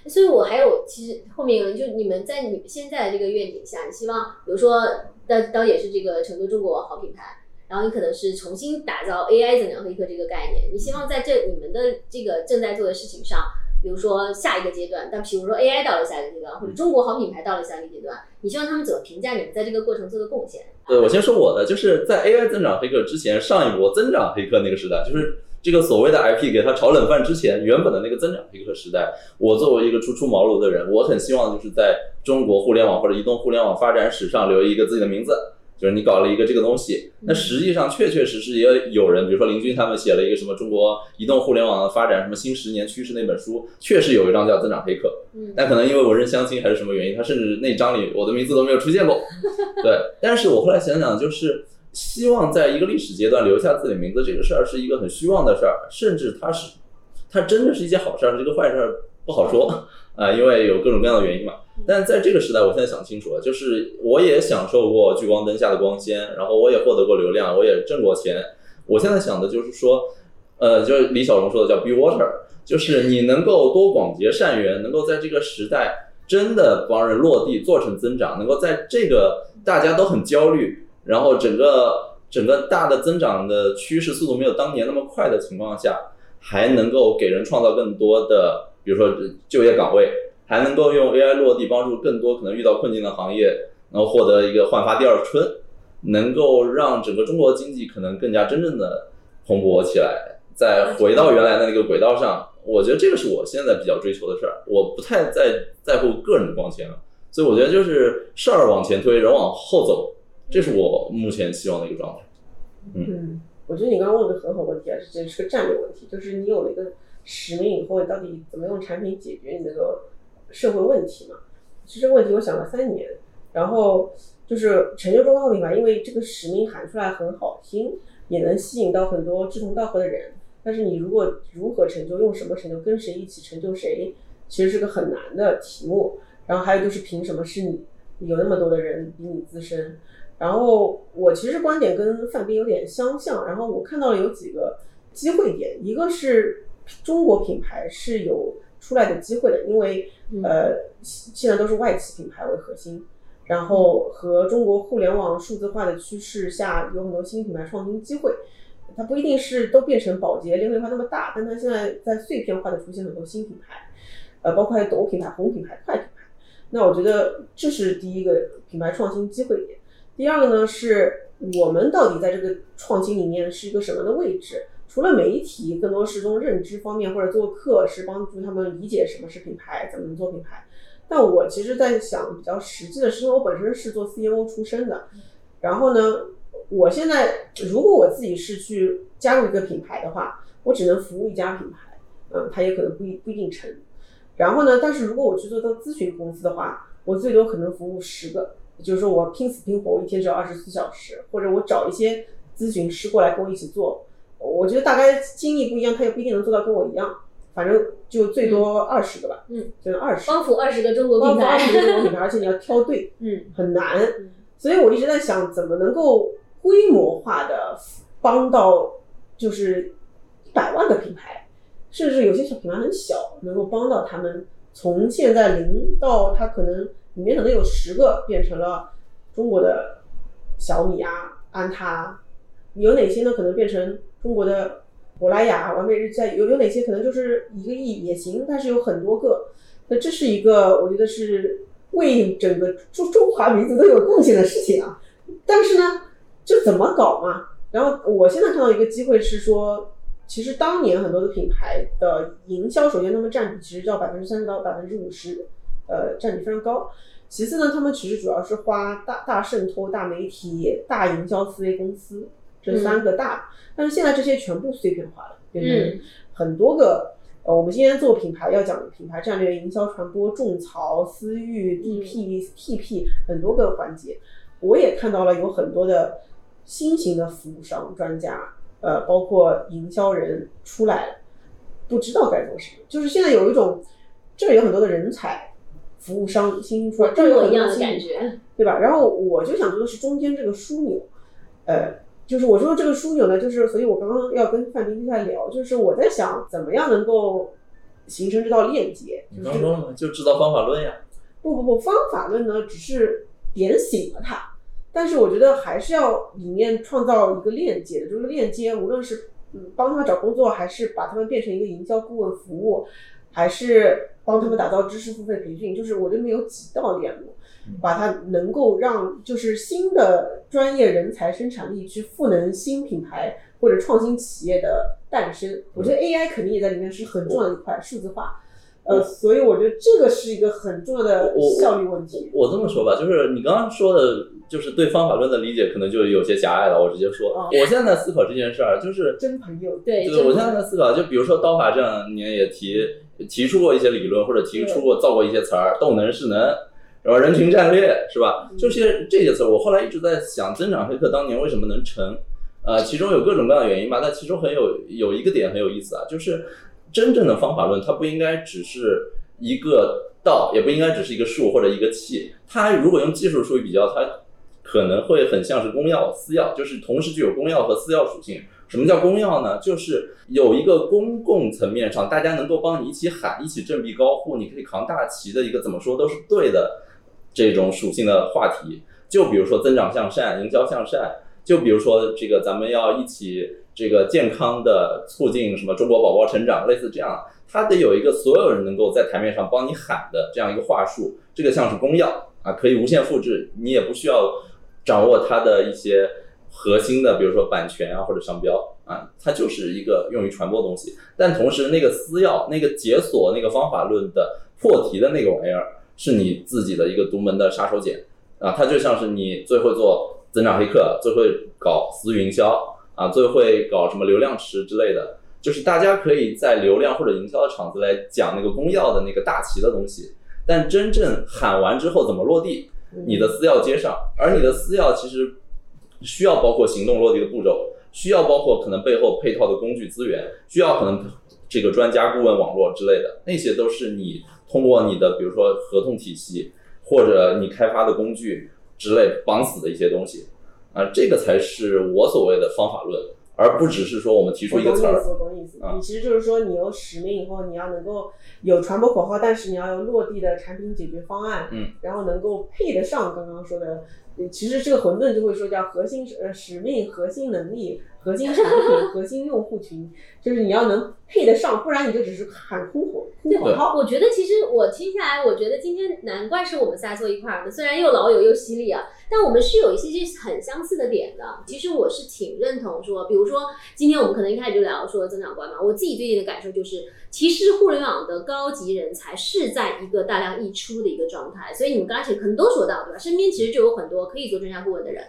所以我还有其实后面就你们在你们现在的这个愿景下，你希望比如说当当也是这个成都中国好品牌，然后你可能是重新打造 AI 增长黑客这个概念，你希望在这你们的这个正在做的事情上。比如说下一个阶段，但比如说 AI 到了下一个阶段，或者中国好品牌到了下一个阶段，你希望他们怎么评价你们在这个过程做的贡献？对我先说我的，就是在 AI 增长黑客之前，上一波增长黑客那个时代，就是这个所谓的 IP 给他炒冷饭之前，原本的那个增长黑客时代，我作为一个初出茅庐的人，我很希望就是在中国互联网或者移动互联网发展史上留一个自己的名字。就是你搞了一个这个东西，那实际上确确实实也有人，比如说林军他们写了一个什么中国移动互联网的发展什么新十年趋势那本书，确实有一章叫增长黑客。嗯但可能因为我认相亲还是什么原因，他甚至那章里我的名字都没有出现过。对，但是我后来想想，就是希望在一个历史阶段留下自己的名字这个事儿是一个很虚妄的事儿，甚至它是它真的是一件好事儿，是一个坏事儿不好说啊、因为有各种各样的原因嘛。但在这个时代，我现在想清楚了，就是我也享受过聚光灯下的光鲜，然后我也获得过流量，我也挣过钱。我现在想的就是说，呃，就是李小龙说的叫 “be water”，就是你能够多广结善缘，能够在这个时代真的帮人落地做成增长，能够在这个大家都很焦虑，然后整个整个大的增长的趋势速度没有当年那么快的情况下，还能够给人创造更多的，比如说就业岗位，还能够用 AI 落地帮助更多可能遇到困境的行业，能够获得一个焕发第二春，能够让整个中国经济可能更加真正的蓬勃起来，再回到原来的那个轨道上。我觉得这个是我现在比较追求的事儿，我不太在在乎个人的光鲜了，所以我觉得就是事儿往前推，人往后走，这是我目前希望的一个状态。嗯，我觉得你刚刚问的很好问题啊，这是个战略问题，就是你有了一个使命以后，你到底怎么用产品解决你这个社会问题嘛？其实这个问题我想了三年，然后就是成就中国好品牌，因为这个使命喊出来很好听，也能吸引到很多志同道合的人。但是你如果如何成就，用什么成就，跟谁一起成就谁，其实是个很难的题目。然后还有就是凭什么是你？有那么多的人比你资深，然后我其实观点跟范斌有点相像，然后我看到了有几个机会点，一个是中国品牌是有出来的机会的，因为呃现在都是外企品牌为核心，然后和中国互联网数字化的趋势下，有很多新品牌创新机会。它不一定是都变成宝洁、联合利华那么大，但它现在在碎片化的出现很多新品牌，呃，包括抖品牌、红品牌、快品牌。那我觉得这是第一个品牌创新机会点。第二个呢，是我们到底在这个创新里面是一个什么样的位置？除了媒体，更多是从认知方面或者做课，是帮助他们理解什么是品牌，怎么能做品牌。但我其实在想比较实际的是，因为我本身是做 CMO 出身的，然后呢，我现在如果我自己是去加入一个品牌的话，我只能服务一家品牌，嗯，它也可能不一不一定成。然后呢，但是如果我去做到咨询公司的话，我最多可能服务十个，就是说我拼死拼活，一天只有二十四小时，或者我找一些咨询师过来跟我一起做。我觉得大概经历不一样，他也不一定能做到跟我一样，反正就最多二十个吧，嗯，就二十，帮扶二十个中国品牌，帮扶二十个中国品牌，而且你要挑对，嗯，很难嗯。所以我一直在想，怎么能够规模化的帮到就是一百万个品牌，甚至有些小品牌很小，能够帮到他们从现在零到他可能里面可能有十个变成了中国的小米啊、安踏，有哪些呢？可能变成中国的珀莱雅、完美日记，有有哪些可能就是一个亿也行，但是有很多个。那这是一个我觉得是为整个中中华民族都有贡献的事情啊。但是呢，这怎么搞嘛？然后我现在看到一个机会是说，其实当年很多的品牌的营销，首先他们占比其实要百分之三十到百分之五十，呃，占比非常高。其次呢，他们其实主要是花大大渗透、大媒体、大营销思维公司这三个大，但是现在这些全部碎片化了，变成很多个。呃，我们今天做品牌要讲品牌战略、营销传播、种草、私域、DP、TP 很多个环节。我也看到了有很多的新型的服务商、专家，呃，包括营销人出来了，不知道该做什么。就是现在有一种，这儿有很多的人才，服务商新兴出来，这儿有很一样的感觉，对吧？然后我就想做的是中间这个枢纽，呃，就是我说这个枢纽呢，就是所以我刚刚要跟范冰冰在聊，就是我在想怎么样能够形成这道链接，你就是刚说了吗？就制造方法论呀。不不不，方法论呢只是点醒了他，但是我觉得还是要里面创造一个链接的，这个链接无论是嗯帮他们找工作，还是把他们变成一个营销顾问服务，还是帮他们打造知识付费培训，就是我这边有几道链路，把它能够让就是新的专业人才生产力去赋能新品牌或者创新企业的诞生。我觉得 AI 肯定也在里面是很重要的一块，数字化。呃，所以我觉得这个是一个很重要的效率问题。我这么说吧，就是你刚刚说的，就是对方法论的理解可能就有些狭隘了。我直接说，哦我现在在思考这件事儿，就是真朋友，对，对，我现在在思考，就比如说刀法这两年也提提出过一些理论，或者提出过造过一些词儿，动能、势能，然后人群战略，是吧？嗯这些这些词儿，我后来一直在想，增长黑客当年为什么能成？呃，其中有各种各样的原因吧，但其中很有有一个点很有意思啊，就是真正的方法论，它不应该只是一个道，也不应该只是一个术或者一个器，它如果用技术术语比较，它可能会很像是公钥、私钥，就是同时具有公钥和私钥属性。什么叫公钥呢？就是有一个公共层面上，大家能够帮你一起喊、一起振臂高呼，你可以扛大旗的一个怎么说都是对的这种属性的话题。就比如说增长向善、营销向善，就比如说这个咱们要一起这个健康的促进什么中国宝宝成长，类似这样，它得有一个所有人能够在台面上帮你喊的这样一个话术。这个像是公钥啊，可以无限复制，你也不需要掌握它的一些核心的，比如说版权啊或者商标啊，它就是一个用于传播的东西。但同时，那个私钥、那个解锁、那个方法论的破题的那个玩意儿，是你自己的一个独门的杀手锏啊，它就像是你最会做增长黑客，最会搞私营销啊，最会搞什么流量池之类的。就是大家可以在流量或者营销的场子来讲那个公钥的那个大旗的东西，但真正喊完之后怎么落地，你的私钥接上，而你的私钥其实需要包括行动落地的步骤，需要包括可能背后配套的工具资源，需要可能这个专家顾问网络之类的，那些都是你通过你的比如说合同体系或者你开发的工具之类绑死的一些东西啊，这个才是我所谓的方法论，而不只是说我们提出一个词儿我懂意思，我懂意思。啊你其实就是说，你有使命以后，你要能够有传播口号，但是你要有落地的产品解决方案，嗯，然后能够配得上刚刚说的。呃其实这个混沌就会说叫核心呃使命、核心能力、核心产品、核心用户群，就是你要能配得上，不然你就只是喊空口空口号。我觉得其实我听下来，我觉得今天难怪是我们仨坐一块儿的，虽然又老友又犀利啊，但我们是有一些些很相似的点的。其实我是挺认同说，比如说今天我们可能一开始就聊说增长观嘛，我自己最近的感受就是，其实互联网的高级人才是在一个大量溢出的一个状态，所以你们刚才可能都说到对吧？身边其实就有很多可以做专家顾问的人，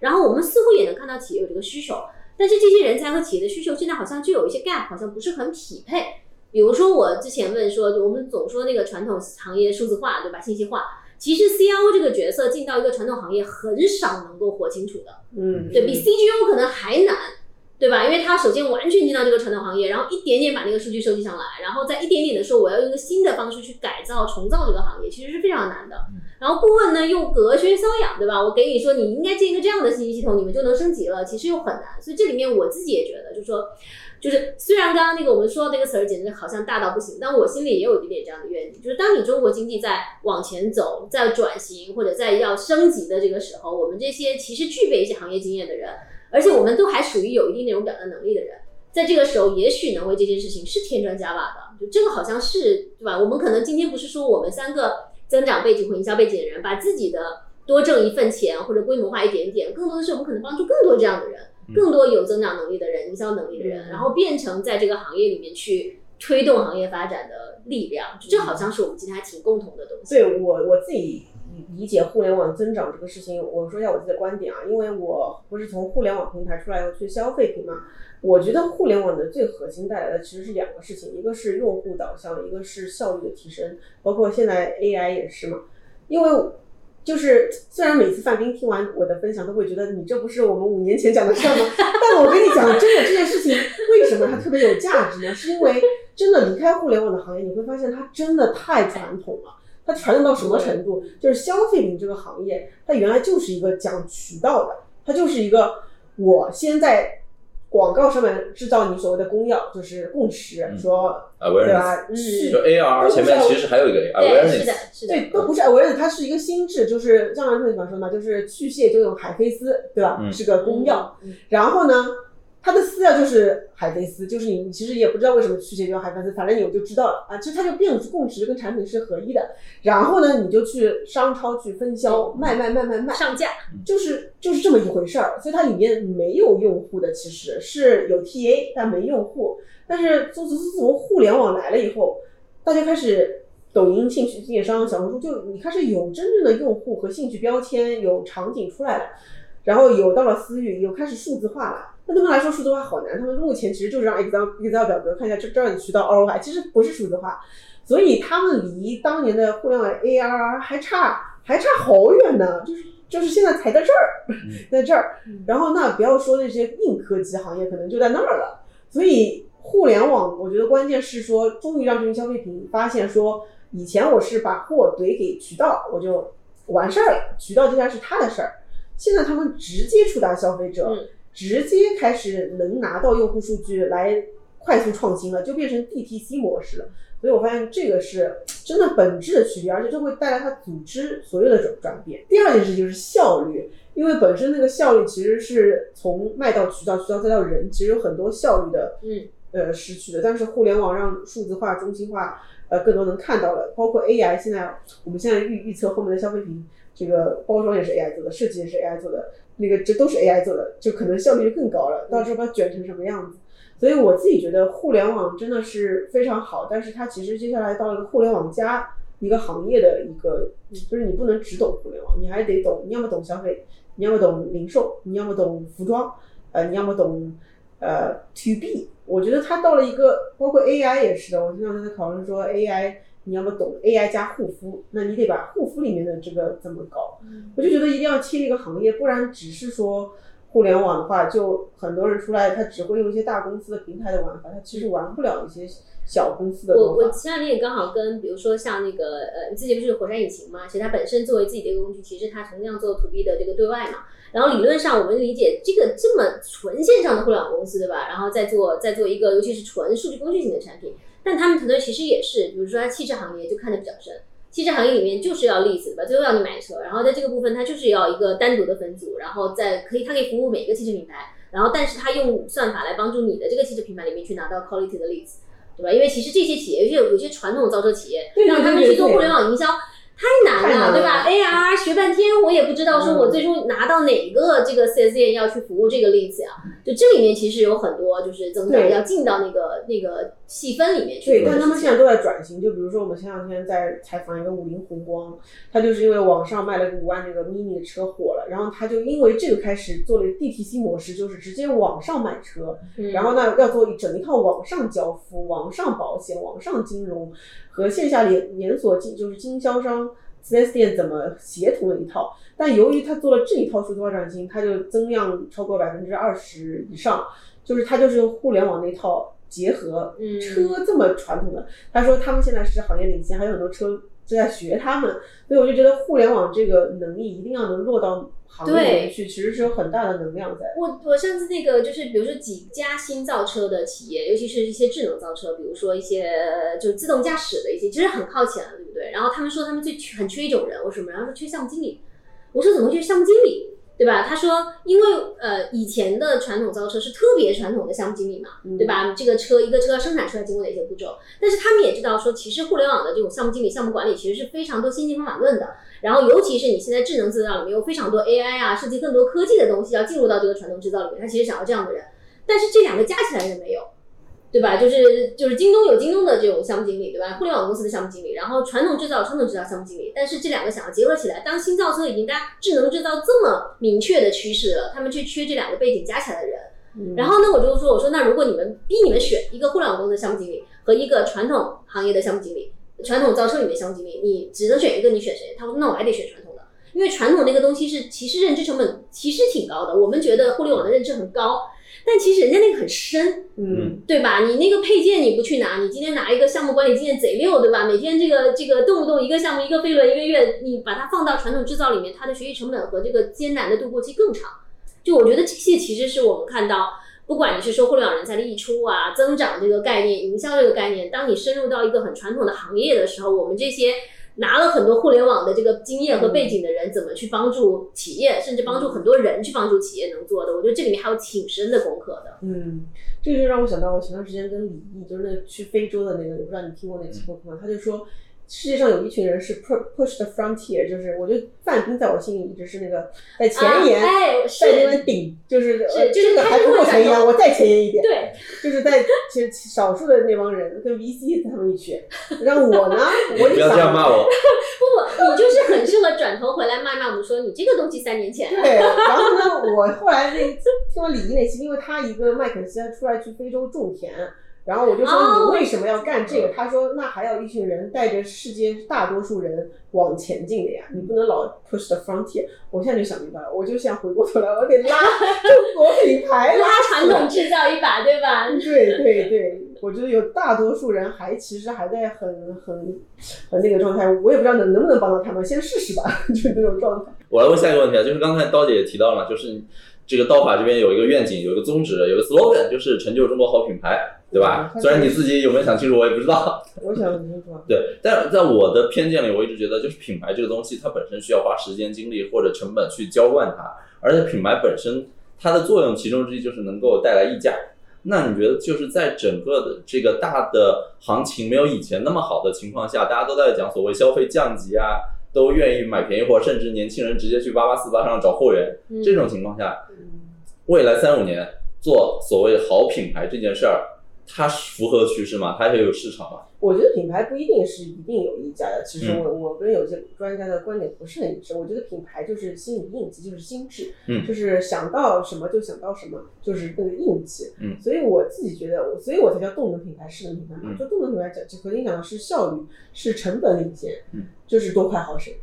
然后我们似乎也能看到企业有这个需求，但是这些人才和企业的需求现在好像就有一些 gap，好像不是很匹配。比如说我之前问说，我们总说那个传统行业数字化，对吧？信息化，其实 CIO 这个角色进到一个传统行业很少能够活清楚的，嗯，对比 CGO 可能还难，对吧？因为他首先完全进到这个传统行业，然后一点点把那个数据收集上来，然后再一点点的说我要用一个新的方式去改造、重造这个行业，其实是非常难的。然后顾问呢又隔靴搔痒，对吧？我给你说你应该建一个这样的信息系统，你们就能升级了，其实又很难。所以这里面我自己也觉得，就是说。就是虽然刚刚那个我们说到那个词儿简直好像大到不行，但我心里也有一点这样的愿景，就是当你中国经济在往前走、在转型或者在要升级的这个时候，我们这些其实具备一些行业经验的人，而且我们都还属于有一定内容表达能力的人，在这个时候也许能为这件事情是添砖加瓦的。就这个好像是对吧？我们可能今天不是说我们三个增长背景或营销背景的人把自己的多挣一份钱或者规模化一点点，更多的是我们可能帮助更多这样的人。更多有增长能力的人、营销能力的人，嗯然后变成在这个行业里面去推动行业发展的力量，这好像是我们今天还挺共同的东西。对我我自己理解互联网增长这个事情，我说一下我自己的观点啊，因为我不是从互联网平台出来要去消费品嘛，我觉得互联网的最核心带来的其实是两个事情，一个是用户导向，一个是效率的提升，包括现在 AI 也是嘛，因为。就是虽然每次范冰听完我的分享都会觉得你这不是我们五年前讲的事吗？但我跟你讲，真的这件事情为什么它特别有价值呢？是因为真的离开互联网的行业，你会发现它真的太传统了。它传统到什么程度？就是消费品这个行业，它原来就是一个讲渠道的，它就是一个我先在广告上面制造你所谓的公钥，就是共识，嗯说对吧？嗯去就 AR 前面其实还有一个对，是 awareness，的，是的。对，都不是 awareness，它是一个心智，就是张兰特怎么说嘛，就是去屑就用海飞丝，对吧？嗯是个公钥。嗯然后呢，它的饲料就是海飞丝，就是你你其实也不知道为什么去屑就用海飞丝，反正你就知道了啊。其实它就变共识跟产品是合一的。然后呢，你就去商超去分销，卖卖卖卖卖，上架，就是就是这么一回事儿。所以它里面没有用户的，其实是有 TA 但没用户。但是自自自从互联网来了以后，大家开始抖音兴趣电商、小红书，就你开始有真正的用户和兴趣标签，有场景出来了，然后有到了私域，有开始数字化了。那对他们来说，数字化好难。他们目前其实就是让 Excel Excel 表格看一下这这儿的渠道 ROI，其实不是数字化，所以他们离当年的互联网 ARR 还差还差好远呢。就是就是现在才在这儿，在这儿。然后那不要说那些硬科技行业，可能就在那儿了。所以互联网，我觉得关键是说，终于让这群消费品发现说，以前我是把货怼给渠道，我就完事儿了，渠道接下来是他的事儿。现在他们直接触达消费者。嗯直接开始能拿到用户数据来快速创新了，就变成 DTC 模式了。所以我发现这个是真的本质的区别，而且这会带来它组织所有的转转变。第二件事就是效率，因为本身那个效率其实是从卖到渠道，渠道再到人，其实有很多效率的嗯呃失去的。但是互联网让数字化、中心化呃更多能看到了，包括 AI，现在我们现在预预测后面的消费品，这个包装也是 AI 做的，设计也是 AI 做的。那个这都是 AI 做的，就可能效率就更高了。到时候把它卷成什么样子？所以我自己觉得互联网真的是非常好，但是它其实接下来到了一个互联网加一个行业的一个，就是你不能只懂互联网，你还得懂，你要么懂消费，你要么懂零售，你要么懂服装，呃，你要么懂呃 to B。我觉得它到了一个，包括 AI 也是的。我经常在讨论说 AI。你要么懂 AI 加护肤，那你得把护肤里面的这个怎么搞？我就觉得一定要切一个行业，不然只是说互联网的话，就很多人出来，他只会用一些大公司的平台的玩法，他其实玩不了一些小公司的我我前两天也刚好跟，比如说像那个呃，你自己不是火山引擎嘛？其实它本身作为自己的一个工具，其实它同样做 to B 的这个对外嘛。然后理论上我们理解这个这么纯线上的互联网公司，对吧？然后再做再做一个，尤其是纯数据工具型的产品。但他们团队其实也是，比如说它汽车行业就看得比较深，汽车行业里面就是要 lease 对吧？最后要你买车，然后在这个部分它就是要一个单独的分组，然后在可以它可以服务每个汽车品牌，然后但是它用算法来帮助你的这个汽车品牌里面去拿到 quality 的 leads，对吧？因为其实这些企业，有些有些传统造车企业，让他们去做互联网营销。太难了，对吧？AR 学半天，我也不知道说我最终拿到哪个这个 4S 店要去服务这个例子呀？就这里面其实有很多就是增长要进到那个那个细分里面去。对，但他们现在都在转型。就比如说我们前两天在采访一个五菱宏光，他就是因为网上卖了个五万那个 mini 的车火了，然后他就因为这个开始做了 DTC 模式，就是直接网上买车，然后呢要做一整一套网上交付、网上保险、网上金融和线下连连锁经就是经销商。四 S 店怎么协同的一套？但由于他做了这一套数字化转型，他就增量超过百分之二十以上，就是他就是用互联网那套结合车这么传统的。他说他们现在是行业领先，还有很多车正在学他们，所以我就觉得互联网这个能力一定要能落到。行业里面去，其实是有很大的能量在。我我上次那个就是，比如说几家新造车的企业，尤其是一些智能造车，比如说一些就是自动驾驶的一些，其实很靠前了，对不对？然后他们说他们最很缺一种人，为什么？然后说缺项目经理。我说怎么缺项目经理？对吧？他说，因为呃，以前的传统造车是特别传统的项目经理嘛，对吧？这个车一个车要生产出来经过哪些步骤？但是他们也知道说，其实互联网的这种项目经理、项目管理其实是非常多先进方法论的。然后，尤其是你现在智能制造里面有非常多 AI 啊，涉及更多科技的东西要进入到这个传统制造里面，他其实想要这样的人。但是这两个加起来人没有。对吧？就是就是京东有京东的这种项目经理，对吧？互联网公司的项目经理，然后传统制造传统制造项目经理，但是这两个想要结合起来，当新造车已经在智能制造这么明确的趋势了，他们却缺这两个背景加起来的人。然后呢，我就说，我说那如果你们逼你们选一个互联网公司的项目经理和一个传统行业的项目经理，传统造车里面的项目经理，你只能选一个，你选谁？他说那我还得选传统的，因为传统那个东西是其实认知成本其实挺高的，我们觉得互联网的认知很高。但其实人家那个很深，嗯，对吧？你那个配件你不去拿，你今天拿一个项目管理经验贼溜，对吧？每天这个这个动不动一个项目一个飞轮一个月，你把它放到传统制造里面，它的学习成本和这个艰难的度过期更长。就我觉得这些其实是我们看到，不管你是说互联网人才的溢出啊、增长这个概念、营销这个概念，当你深入到一个很传统的行业的时候，我们这些。拿了很多互联网的这个经验和背景的人，怎么去帮助企业，甚至帮助很多人去帮助企业能做的？我觉得这里面还有挺深的功课的。嗯，这就让我想到，我前段时间跟李毅，就是那个去非洲的那个，我不知道你听过那期播客吗？他就说，世界上有一群人是 push the frontier，就是我觉得范冰在我心里一直是那个在前沿，哎，在那边顶，就是是就是还不够前沿，我再前沿一点。对，就是在其实少数的那帮人跟 VC 他们一起，让我呢，我就不要这样想骂我。不，你就是很适合转头回来骂骂我们说你这个东西三年前。对，然后呢，我后来那听完李毅那期，因为他一个麦肯锡他出来去非洲种田，然后我就说哦你为什么要干这个？他说那还要一群人带着世界大多数人往前进的呀，你不能老 push the frontier。我现在就想明白了，我就想回过头来，我得拉 中国品牌拉传统制造一把，对吧？对对对，我觉得有大多数人还其实还在很很很那个状态，我也不知道能能不能帮到他们，先试试吧，就是那种状态。我来问下一个问题啊，就是刚才刀姐也提到了，就是这个刀法这边有一个愿景，有一个宗旨，有个 slogan，就是成就中国好品牌，对吧？嗯虽然你自己有没有想清楚，我也不知道。我想很清楚啊。对，但在我的偏见里，我一直觉得，就是品牌这个东西，它本身需要花时间、精力或者成本去浇灌它，而且品牌本身它的作用其中之一就是能够带来溢价。那你觉得，就是在整个的这个大的行情没有以前那么好的情况下，大家都在讲所谓消费降级啊，都愿意买便宜货，甚至年轻人直接去八八四八上找货源，嗯这种情况下，未来三五年做所谓好品牌这件事儿，它符合趋势吗？它也有市场吗？我觉得品牌不一定是一定有溢价的。其实嗯我我跟有些专家的观点不是很一致。我觉得品牌就是心理印记，就是心智，嗯就是想到什么就想到什么，就是那个印记。嗯所以我自己觉得，我所以我才叫动能品牌、势能品牌嘛。嗯就动能品牌讲，就核心讲的是效率，是成本领先，嗯就是多快好省。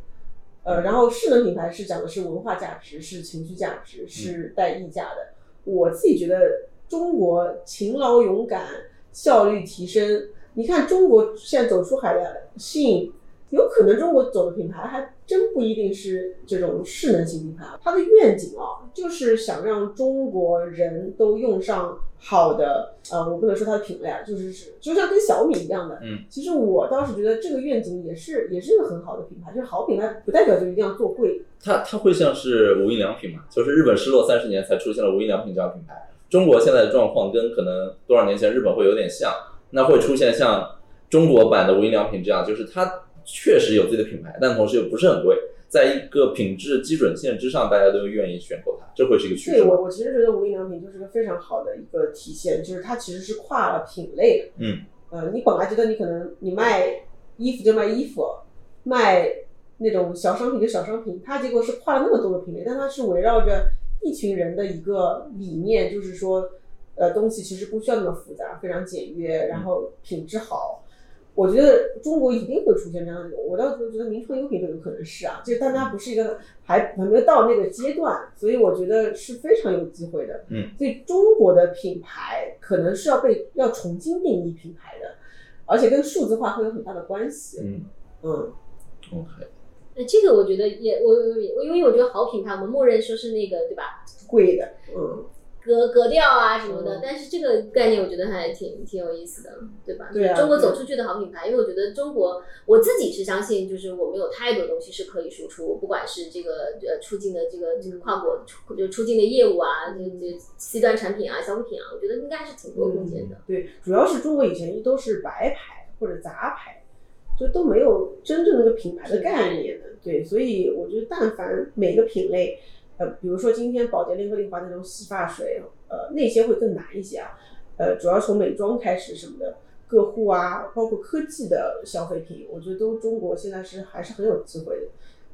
呃，然后势能品牌是讲的是文化价值，是情绪价值，是带溢价的。我自己觉得中国勤劳勇敢、效率提升。你看中国现在走出海的信，有可能中国走的品牌还真不一定是这种势能型品牌。它的愿景啊，就是想让中国人都用上好的，呃，我不能说它的品类啊，就是是就像跟小米一样的。嗯，其实我倒是觉得这个愿景也是也是一个很好的品牌，就是好品牌不代表就一定要做贵。它它会像是无印良品嘛？就是日本失落三十年才出现了无印良品这样品牌。中国现在的状况跟可能多少年前日本会有点像，那会出现像中国版的无印良品这样，就是它确实有自己的品牌，但同时又不是很贵，在一个品质基准线之上，大家都愿意选购它，这会是一个趋势。对我，我其实觉得无印良品就是个非常好的一个体现，就是它其实是跨了品类的。嗯，呃，你本来觉得你可能你卖衣服就卖衣服，卖那种小商品就小商品，它结果是跨了那么多个品类，但它是围绕着一群人的一个理念，就是说，呃，东西其实不需要那么复杂，非常简约，然后品质好。我觉得中国一定会出现这样的，我倒觉得名创优品都有可能是啊，就但它不是一个还还没有到那个阶段，所以我觉得是非常有机会的。嗯，所以中国的品牌可能是要被要重新定义品牌的，而且跟数字化会有很大的关系。嗯嗯，，OK，那这个我觉得也我我因为我觉得好品牌，我们默认说是那个对吧？贵的，嗯，格格调啊什么的嗯，但是这个概念我觉得还挺挺有意思的，对吧？对啊中国走出去的好品牌，因为我觉得中国我自己是相信，就是我们有太多东西是可以输出，不管是这个呃出境的这个这个跨国出就出境的业务啊，这这 C 端产品啊、消费品啊，我觉得应该是挺多空间的。对，主要是中国以前都是白牌或者杂牌，就都没有真正那个品牌的概念的。对，所以我觉得但凡每个品类，呃，比如说今天宝洁、联合利华那种洗发水，呃，那些会更难一些啊。呃，主要从美妆开始什么的，个护啊，包括科技的消费品，我觉得都中国现在是还是很有机会的。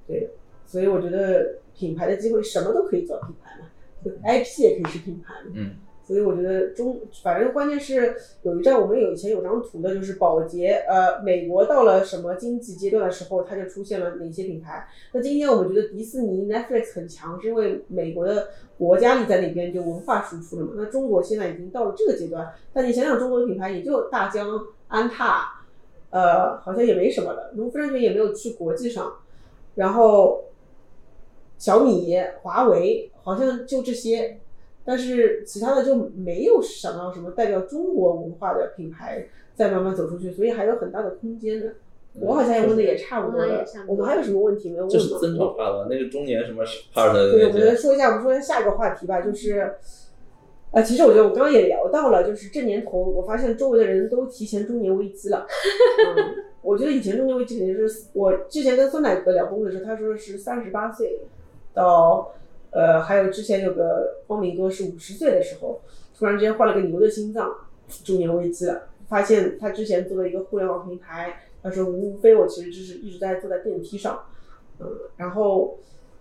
对，所以我觉得品牌的机会什么都可以做品牌嘛就，IP 也可以是品牌嘛。嗯所以我觉得中，反正关键是有一张我们有以前有张图的，就是宝洁，呃，美国到了什么经济阶段的时候，它就出现了哪些品牌。那今天我们觉得迪士尼、Netflix 很强，是因为美国的国家力在那边就文化输出了嘛。那中国现在已经到了这个阶段，但你想想中国的品牌也就大疆、安踏，呃，好像也没什么了，农夫山泉也没有去国际上，然后小米、华为好像就这些。但是其他的就没有想到什么代表中国文化的品牌再慢慢走出去，所以还有很大的空间的。我好像也问的也差不多了我们还有什么问题没有问吗？这是增长发的那个中年什么 part 的对，我们说一下，我们说一下下一个话题吧，就是，呃，其实我觉得我刚刚也聊到了，就是这年头，我发现周围的人都提前中年危机了。嗯，我觉得以前中年危机肯定是我之前跟酸奶哥聊工作的时候，他说是三十八岁到，呃，还有之前有个光明哥是五十岁的时候，突然之间换了个牛的心脏，中年危机了，发现他之前做的一个互联网平台，他说无非我其实就是一直在坐在电梯上，嗯，然后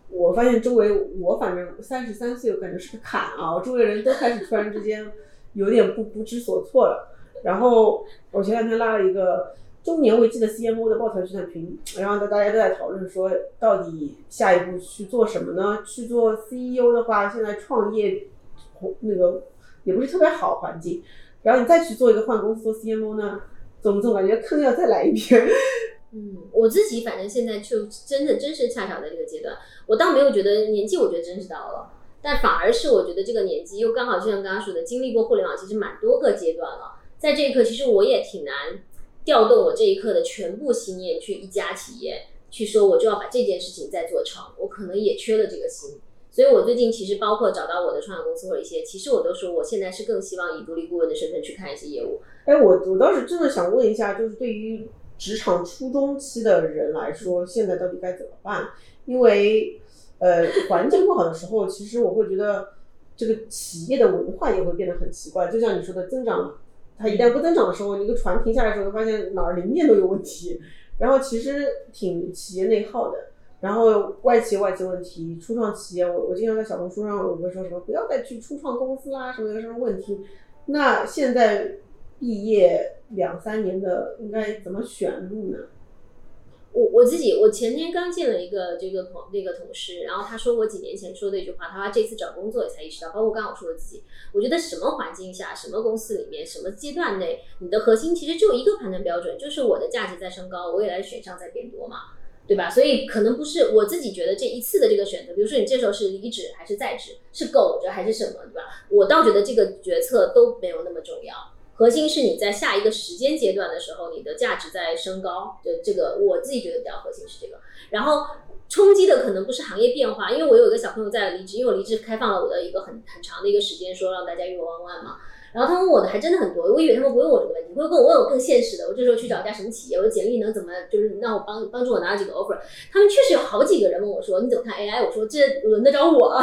我发现周围我反正三十三岁，我感觉是个坎啊，周围人都开始突然之间有点不不知所措了。然后我前两天拉了一个中年危机的 CMO 的抱团取暖群，然后大家都在讨论说，到底下一步去做什么呢？去做 CEO 的话，现在创业那个也不是特别好环境，然后你再去做一个换公司做 CMO 呢，总总感觉坑要再来一遍。嗯，我自己反正现在就真的真是恰巧在这个阶段，我倒没有觉得年纪，我觉得真是到了，但反而是我觉得这个年纪又刚好就像刚刚说的，经历过互联网其实蛮多个阶段了。在这一刻，其实我也挺难调动我这一刻的全部心念去一家企业去说，我就要把这件事情再做成。我可能也缺了这个心，所以我最近其实包括找到我的创业公司或者一些，其实我都说我现在是更希望以独立顾问的身份去看一些业务。哎，我我倒是真的想问一下，就是对于职场初中期的人来说，现在到底该怎么办？因为呃，环境不好的时候，其实我会觉得这个企业的文化也会变得很奇怪，就像你说的增长。它一旦不增长的时候，你个船停下来的时候，发现哪儿零件都有问题，然后其实挺企业内耗的。然后外企外企问题，初创企业，我我经常在小红书上有个说什么不要再去初创公司啦，什么有什么问题。那现在毕业两三年的，应该怎么选路呢？我我自己，我前天刚见了一个这个朋那个同事，然后他说我几年前说的一句话，他说这次找工作也才意识到，包括刚刚我说的自己，我觉得什么环境下、什么公司里面、什么阶段内，你的核心其实就一个判断标准，就是我的价值在升高，我未来选项在变多嘛，对吧？所以可能不是我自己觉得这一次的这个选择，比如说你这时候是离职还是在职，是苟着还是什么，对吧？我倒觉得这个决策都没有那么重要。核心是你在下一个时间阶段的时候，你的价值在升高，就这个我自己觉得比较核心是这个。然后冲击的可能不是行业变化，因为我有一个小朋友在离职，因为我离职开放了我的一个很很长的一个时间，说让大家约我弯弯嘛。然后他问我的还真的很多，我以为他们不问我这个问题，会问我问我更现实的。我这时候去找一家什么企业，我的简历能怎么就是让我帮帮助我拿几个 offer？他们确实有好几个人问我说你怎么看 AI？我说这轮得着我？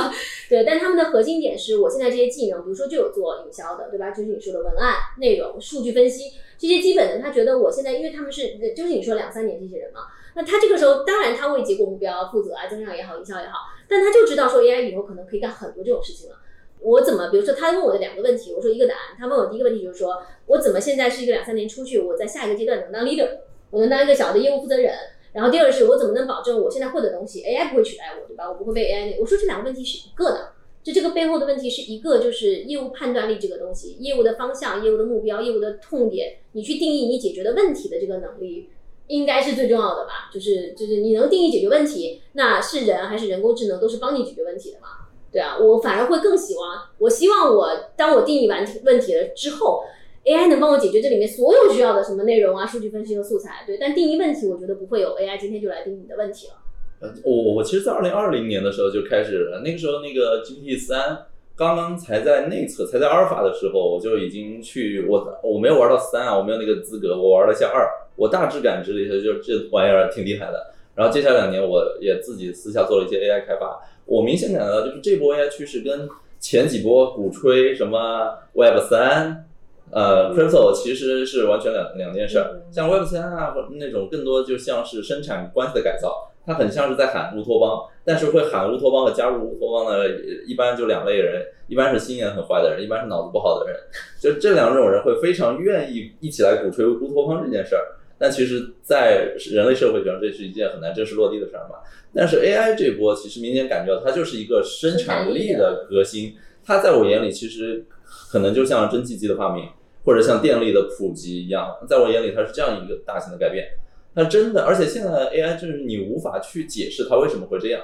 对，但他们的核心点是我现在这些技能，比如说就有做营销的，对吧？就是你说的文案、内容、数据分析这些基本的，他觉得我现在因为他们是就是你说两三年这些人嘛，那他这个时候当然他为结果目标负责啊，增长也好，营销也好，但他就知道说 AI 以后可能可以干很多这种事情了。我怎么，比如说他问我的两个问题，我说一个答案。他问我第一个问题就是说，我怎么现在是一个两三年出去，我在下一个阶段能当 leader，我能当一个小的业务负责人。然后第二个是我怎么能保证我现在会的东西 AI 不会取代我，对吧？我不会被 AI。我说这两个问题是一个的，就这个背后的问题是一个，就是业务判断力这个东西，业务的方向、业务的目标、业务的痛点，你去定义你解决的问题的这个能力，应该是最重要的吧？就是就是你能定义解决问题，那是人还是人工智能都是帮你解决问题的嘛？对啊，我反而会更希望，我希望我当我定义完问题了之后，AI 能帮我解决这里面所有需要的什么内容啊、数据分析和素材。对，但定义问题，我觉得不会有 AI 今天就来定义你的问题了。呃，我我其实，在二零二零年的时候就开始了，那个时候那个 GPT 三刚刚才在内测，才在阿尔法的时候，我就已经去我我没有玩到三啊，我没有那个资格，我玩了一下二，我大致感知了一下，就是这玩意儿挺厉害的。然后接下来两年，我也自己私下做了一些 AI 开发。我明显感觉到，就是这波 AI 趋势跟前几波鼓吹什么 Web 三，呃，Crypto 其实是完全两两件事儿。像 Web 三啊，那种更多就像是生产关系的改造，它很像是在喊乌托邦，但是会喊乌托邦和加入乌托邦的，一般就两类人，一般是心眼很坏的人，一般是脑子不好的人。就这两种人会非常愿意一起来鼓吹乌托邦这件事儿。但其实，在人类社会上，这是一件很难真实落地的事儿嘛。但是 AI 这波，其实明显感觉到它就是一个生产力的革新。它在我眼里，其实可能就像蒸汽机的发明，或者像电力的普及一样，在我眼里，它是这样一个大型的改变。它真的，而且现在的 AI 就是你无法去解释它为什么会这样。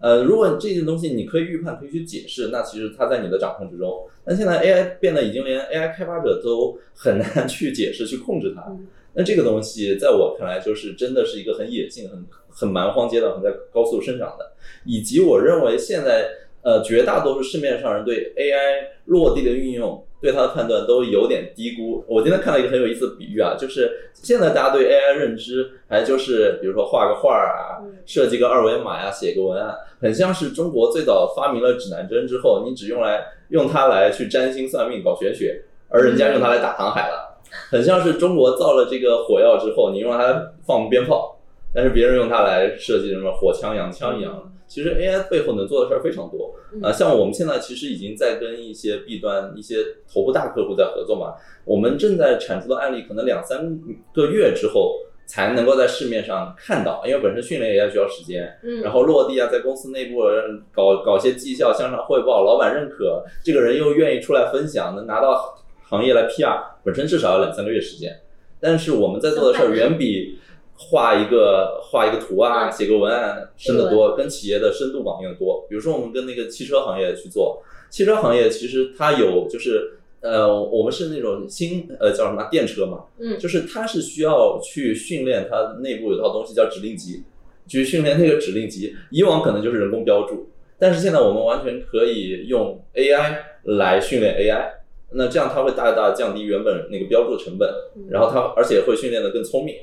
呃，如果这件东西你可以预判，可以去解释，那其实它在你的掌控之中。但现在 AI 变得已经连 AI 开发者都很难去解释、去控制它。那这个东西在我看来，就是真的是一个很野性、很很蛮荒阶段、很在高速生长的，以及我认为现在呃绝大多数市面上人对 AI 落地的运用，对它的判断都有点低估。我今天看了一个很有意思的比喻啊，就是现在大家对 AI 认知，还就是比如说画个画啊，设计个二维码呀，写个文案，很像是中国最早发明了指南针之后，你只用来用它来去占星算命、搞玄学。而人家用它来打航海了，很像是中国造了这个火药之后，你用它放鞭炮，但是别人用它来设计什么火枪、洋枪一样的。其实 AI 背后能做的事儿非常多啊、像我们现在其实已经在跟一些 B 端、一些头部大客户在合作嘛，我们正在产出的案例，可能两三个月之后才能够在市面上看到，因为本身训练也要需要时间，嗯，然后落地啊，在公司内部搞搞些绩效向上汇报，老板认可，这个人又愿意出来分享，能拿到行业来 PR，本身至少要两三个月时间。但是我们在做的事儿远比画一个画一个图啊，嗯写个文案深得多，跟企业的深度绑定的多。比如说我们跟那个汽车行业去做，汽车行业其实它有就是。呃，我们是那种新呃叫什么电车嘛，嗯就是它是需要去训练它内部有套东西叫指令集，去训练那个指令集。以往可能就是人工标注，但是现在我们完全可以用 AI 来训练 AI，那这样它会大大降低原本那个标注成本，然后它而且会训练的更聪明，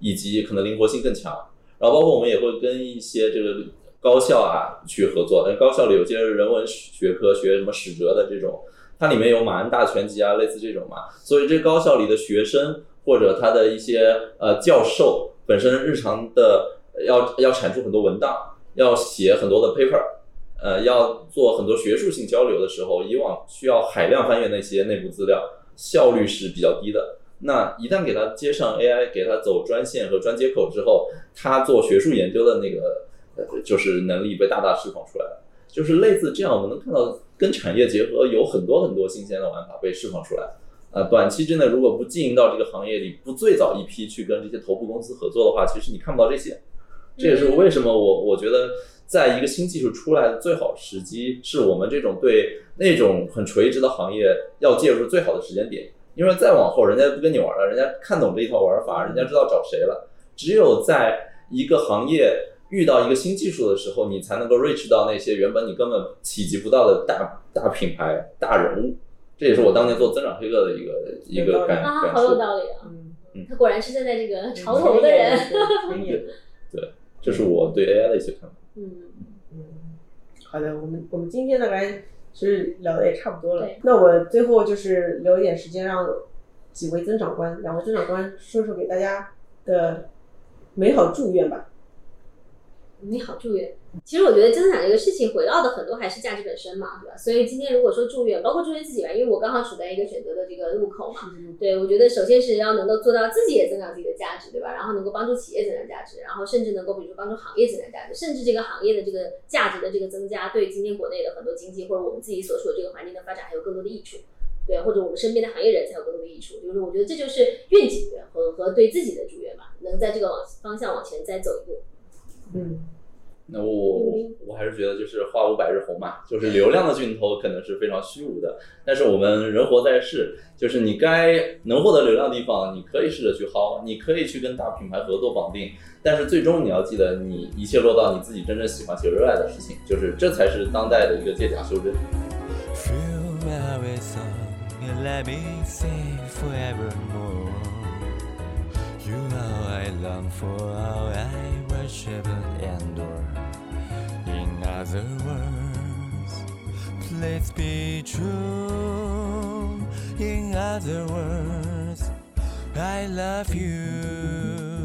以及可能灵活性更强。然后包括我们也会跟一些这个高校啊去合作，但高校里有些人文学科学什么史哲的这种。它里面有马恩大全集啊，类似这种嘛，所以这高校里的学生或者他的一些呃教授本身日常的要要产出很多文档，要写很多的 paper，呃，要做很多学术性交流的时候，以往需要海量翻阅那些内部资料，效率是比较低的。那一旦给他接上 AI，给他走专线和专接口之后，他做学术研究的那个呃就是能力被大大释放出来了。就是类似这样，我们能看到跟产业结合，有很多很多新鲜的玩法被释放出来。呃，短期之内如果不经营到这个行业里，不最早一批去跟这些头部公司合作的话，其实你看不到这些。这也是为什么我我觉得，在一个新技术出来的最好时机，是我们这种对那种很垂直的行业要介入最好的时间点。因为再往后，人家不跟你玩了，人家看懂这一套玩法，人家知道找谁了。只有在一个行业遇到一个新技术的时候，你才能够 reach 到那些原本你根本企及不到的大大品牌、大人物。这也是我当年做增长黑客的一个一个感啊，好有。道理啊！嗯，他果然是站在这个潮头的人。前沿这是我对 AI 的一些看法。嗯，嗯，好的，我们我们今天大概其实聊的也差不多了。那我最后就是留一点时间，让几位增长官、两位增长官说说给大家的美好祝愿吧。你好，祝愿。其实我觉得增长这个事情，回到的很多还是价值本身嘛，对吧？所以今天如果说祝愿，包括祝愿自己吧，因为我刚好处在一个选择的这个路口嘛，对，我觉得首先是要能够做到自己也增长自己的价值，对吧？然后能够帮助企业增长价值，然后甚至能够比如说帮助行业增长价值，甚至这个行业的这个价值的这个增加，对今天国内的很多经济或者我们自己所处的这个环境的发展还有更多的益处。对，或者我们身边的行业人才有更多的益处，就是我觉得这就是愿景和和对自己的祝愿吧，能在这个往方向往前再走一步。嗯，那我我还是觉得就是花无百日红嘛，就是流量的尽头可能是非常虚无的，但是我们人活在世，就是你该能获得流量的地方，你可以试着去薅，你可以去跟大品牌合作绑定，但是最终你要记得，你一切落到你自己真正喜欢且热爱的事情，就是这才是当代的一个借假修真。You know I long for how I worship and adore. In other words, please be true. In other words, I love you.